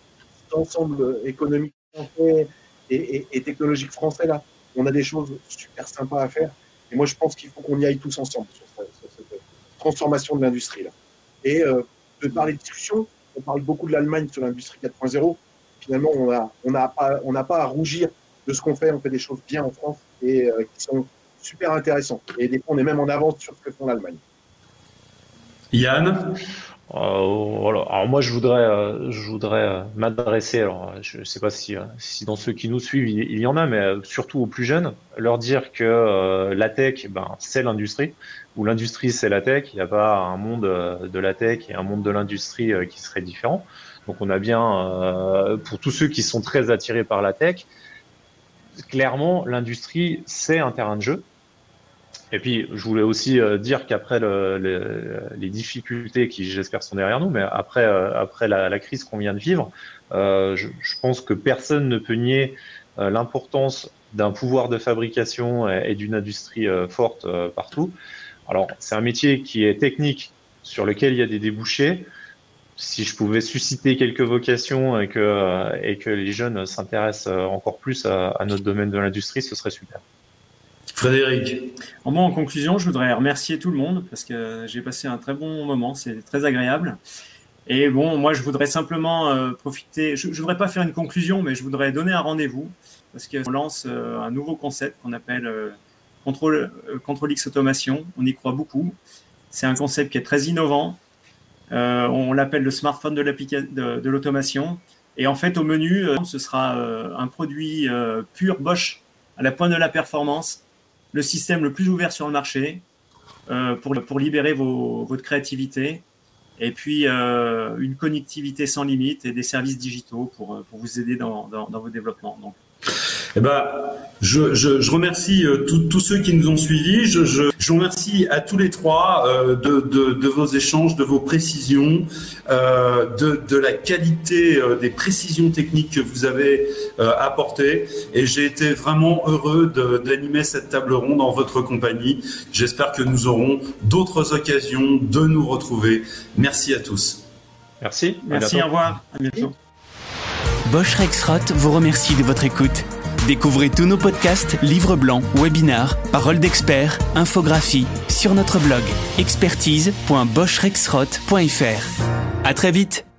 cet ensemble économique français et, technologique français là, on a des choses super sympas à faire. Et moi, je pense qu'il faut qu'on y aille tous ensemble sur, cette, transformation de l'industrie là. Et euh, de par les discussions, on parle beaucoup de l'Allemagne sur l'industrie 4.0. Finalement, on n'a pas à rougir de ce qu'on fait. On fait des choses bien en France et euh, qui sont super intéressantes. Et des fois, on est même en avance sur ce que font l'Allemagne. Yann? Euh, Alors moi, je voudrais, euh, je voudrais m'adresser. Alors, je ne sais pas si, si dans ceux qui nous suivent, il, y en a, mais surtout aux plus jeunes, leur dire que la tech, ben, c'est l'industrie où l'industrie c'est la tech, il n'y a pas un monde euh, de la tech et un monde de l'industrie euh, qui serait différent. Donc on a bien, euh, pour tous ceux qui sont très attirés par la tech, clairement l'industrie c'est un terrain de jeu. Et puis je voulais aussi dire qu'après les difficultés qui j'espère sont derrière nous, mais après, après la, crise qu'on vient de vivre, je, pense que personne ne peut nier l'importance d'un pouvoir de fabrication et, d'une industrie forte partout. Alors, c'est un métier qui est technique, sur lequel il y a des débouchés. Si je pouvais susciter quelques vocations et que, et que les jeunes s'intéressent encore plus à, notre domaine de l'industrie, ce serait super. Frédéric. En moi, en conclusion, je voudrais remercier tout le monde parce que j'ai passé un très bon moment, c'est très agréable. Et bon, moi, je voudrais simplement euh, profiter. Je ne voudrais pas faire une conclusion, mais je voudrais donner un rendez-vous parce qu'on lance euh, un nouveau concept qu'on appelle euh, contrôle X automation. On y croit beaucoup. C'est un concept qui est très innovant. on l'appelle le smartphone de l'automation. Et en fait, au menu, ce sera un produit pur Bosch à la pointe de la performance, le système le plus ouvert sur le marché pour, pour libérer vos, votre créativité et puis euh, une connectivité sans limite et des services digitaux pour, euh, vous aider dans, vos développements. Eh ben, je, je, je remercie euh, tous ceux qui nous ont suivis. Je, je, je remercie à tous les trois euh, de, de, de, vos échanges, de vos précisions, euh, de, de, la qualité euh, des précisions techniques que vous avez euh, apportées. Et j'ai été vraiment heureux d'animer cette table ronde en votre compagnie. J'espère que nous aurons d'autres occasions de nous retrouver. Merci à tous. Merci. Merci, au revoir. À bientôt. Bosch Rexroth vous remercie de votre écoute. Découvrez tous nos podcasts, livres blancs, webinars, paroles d'experts, infographies sur notre blog expertise.boschrexroth.fr. À très vite!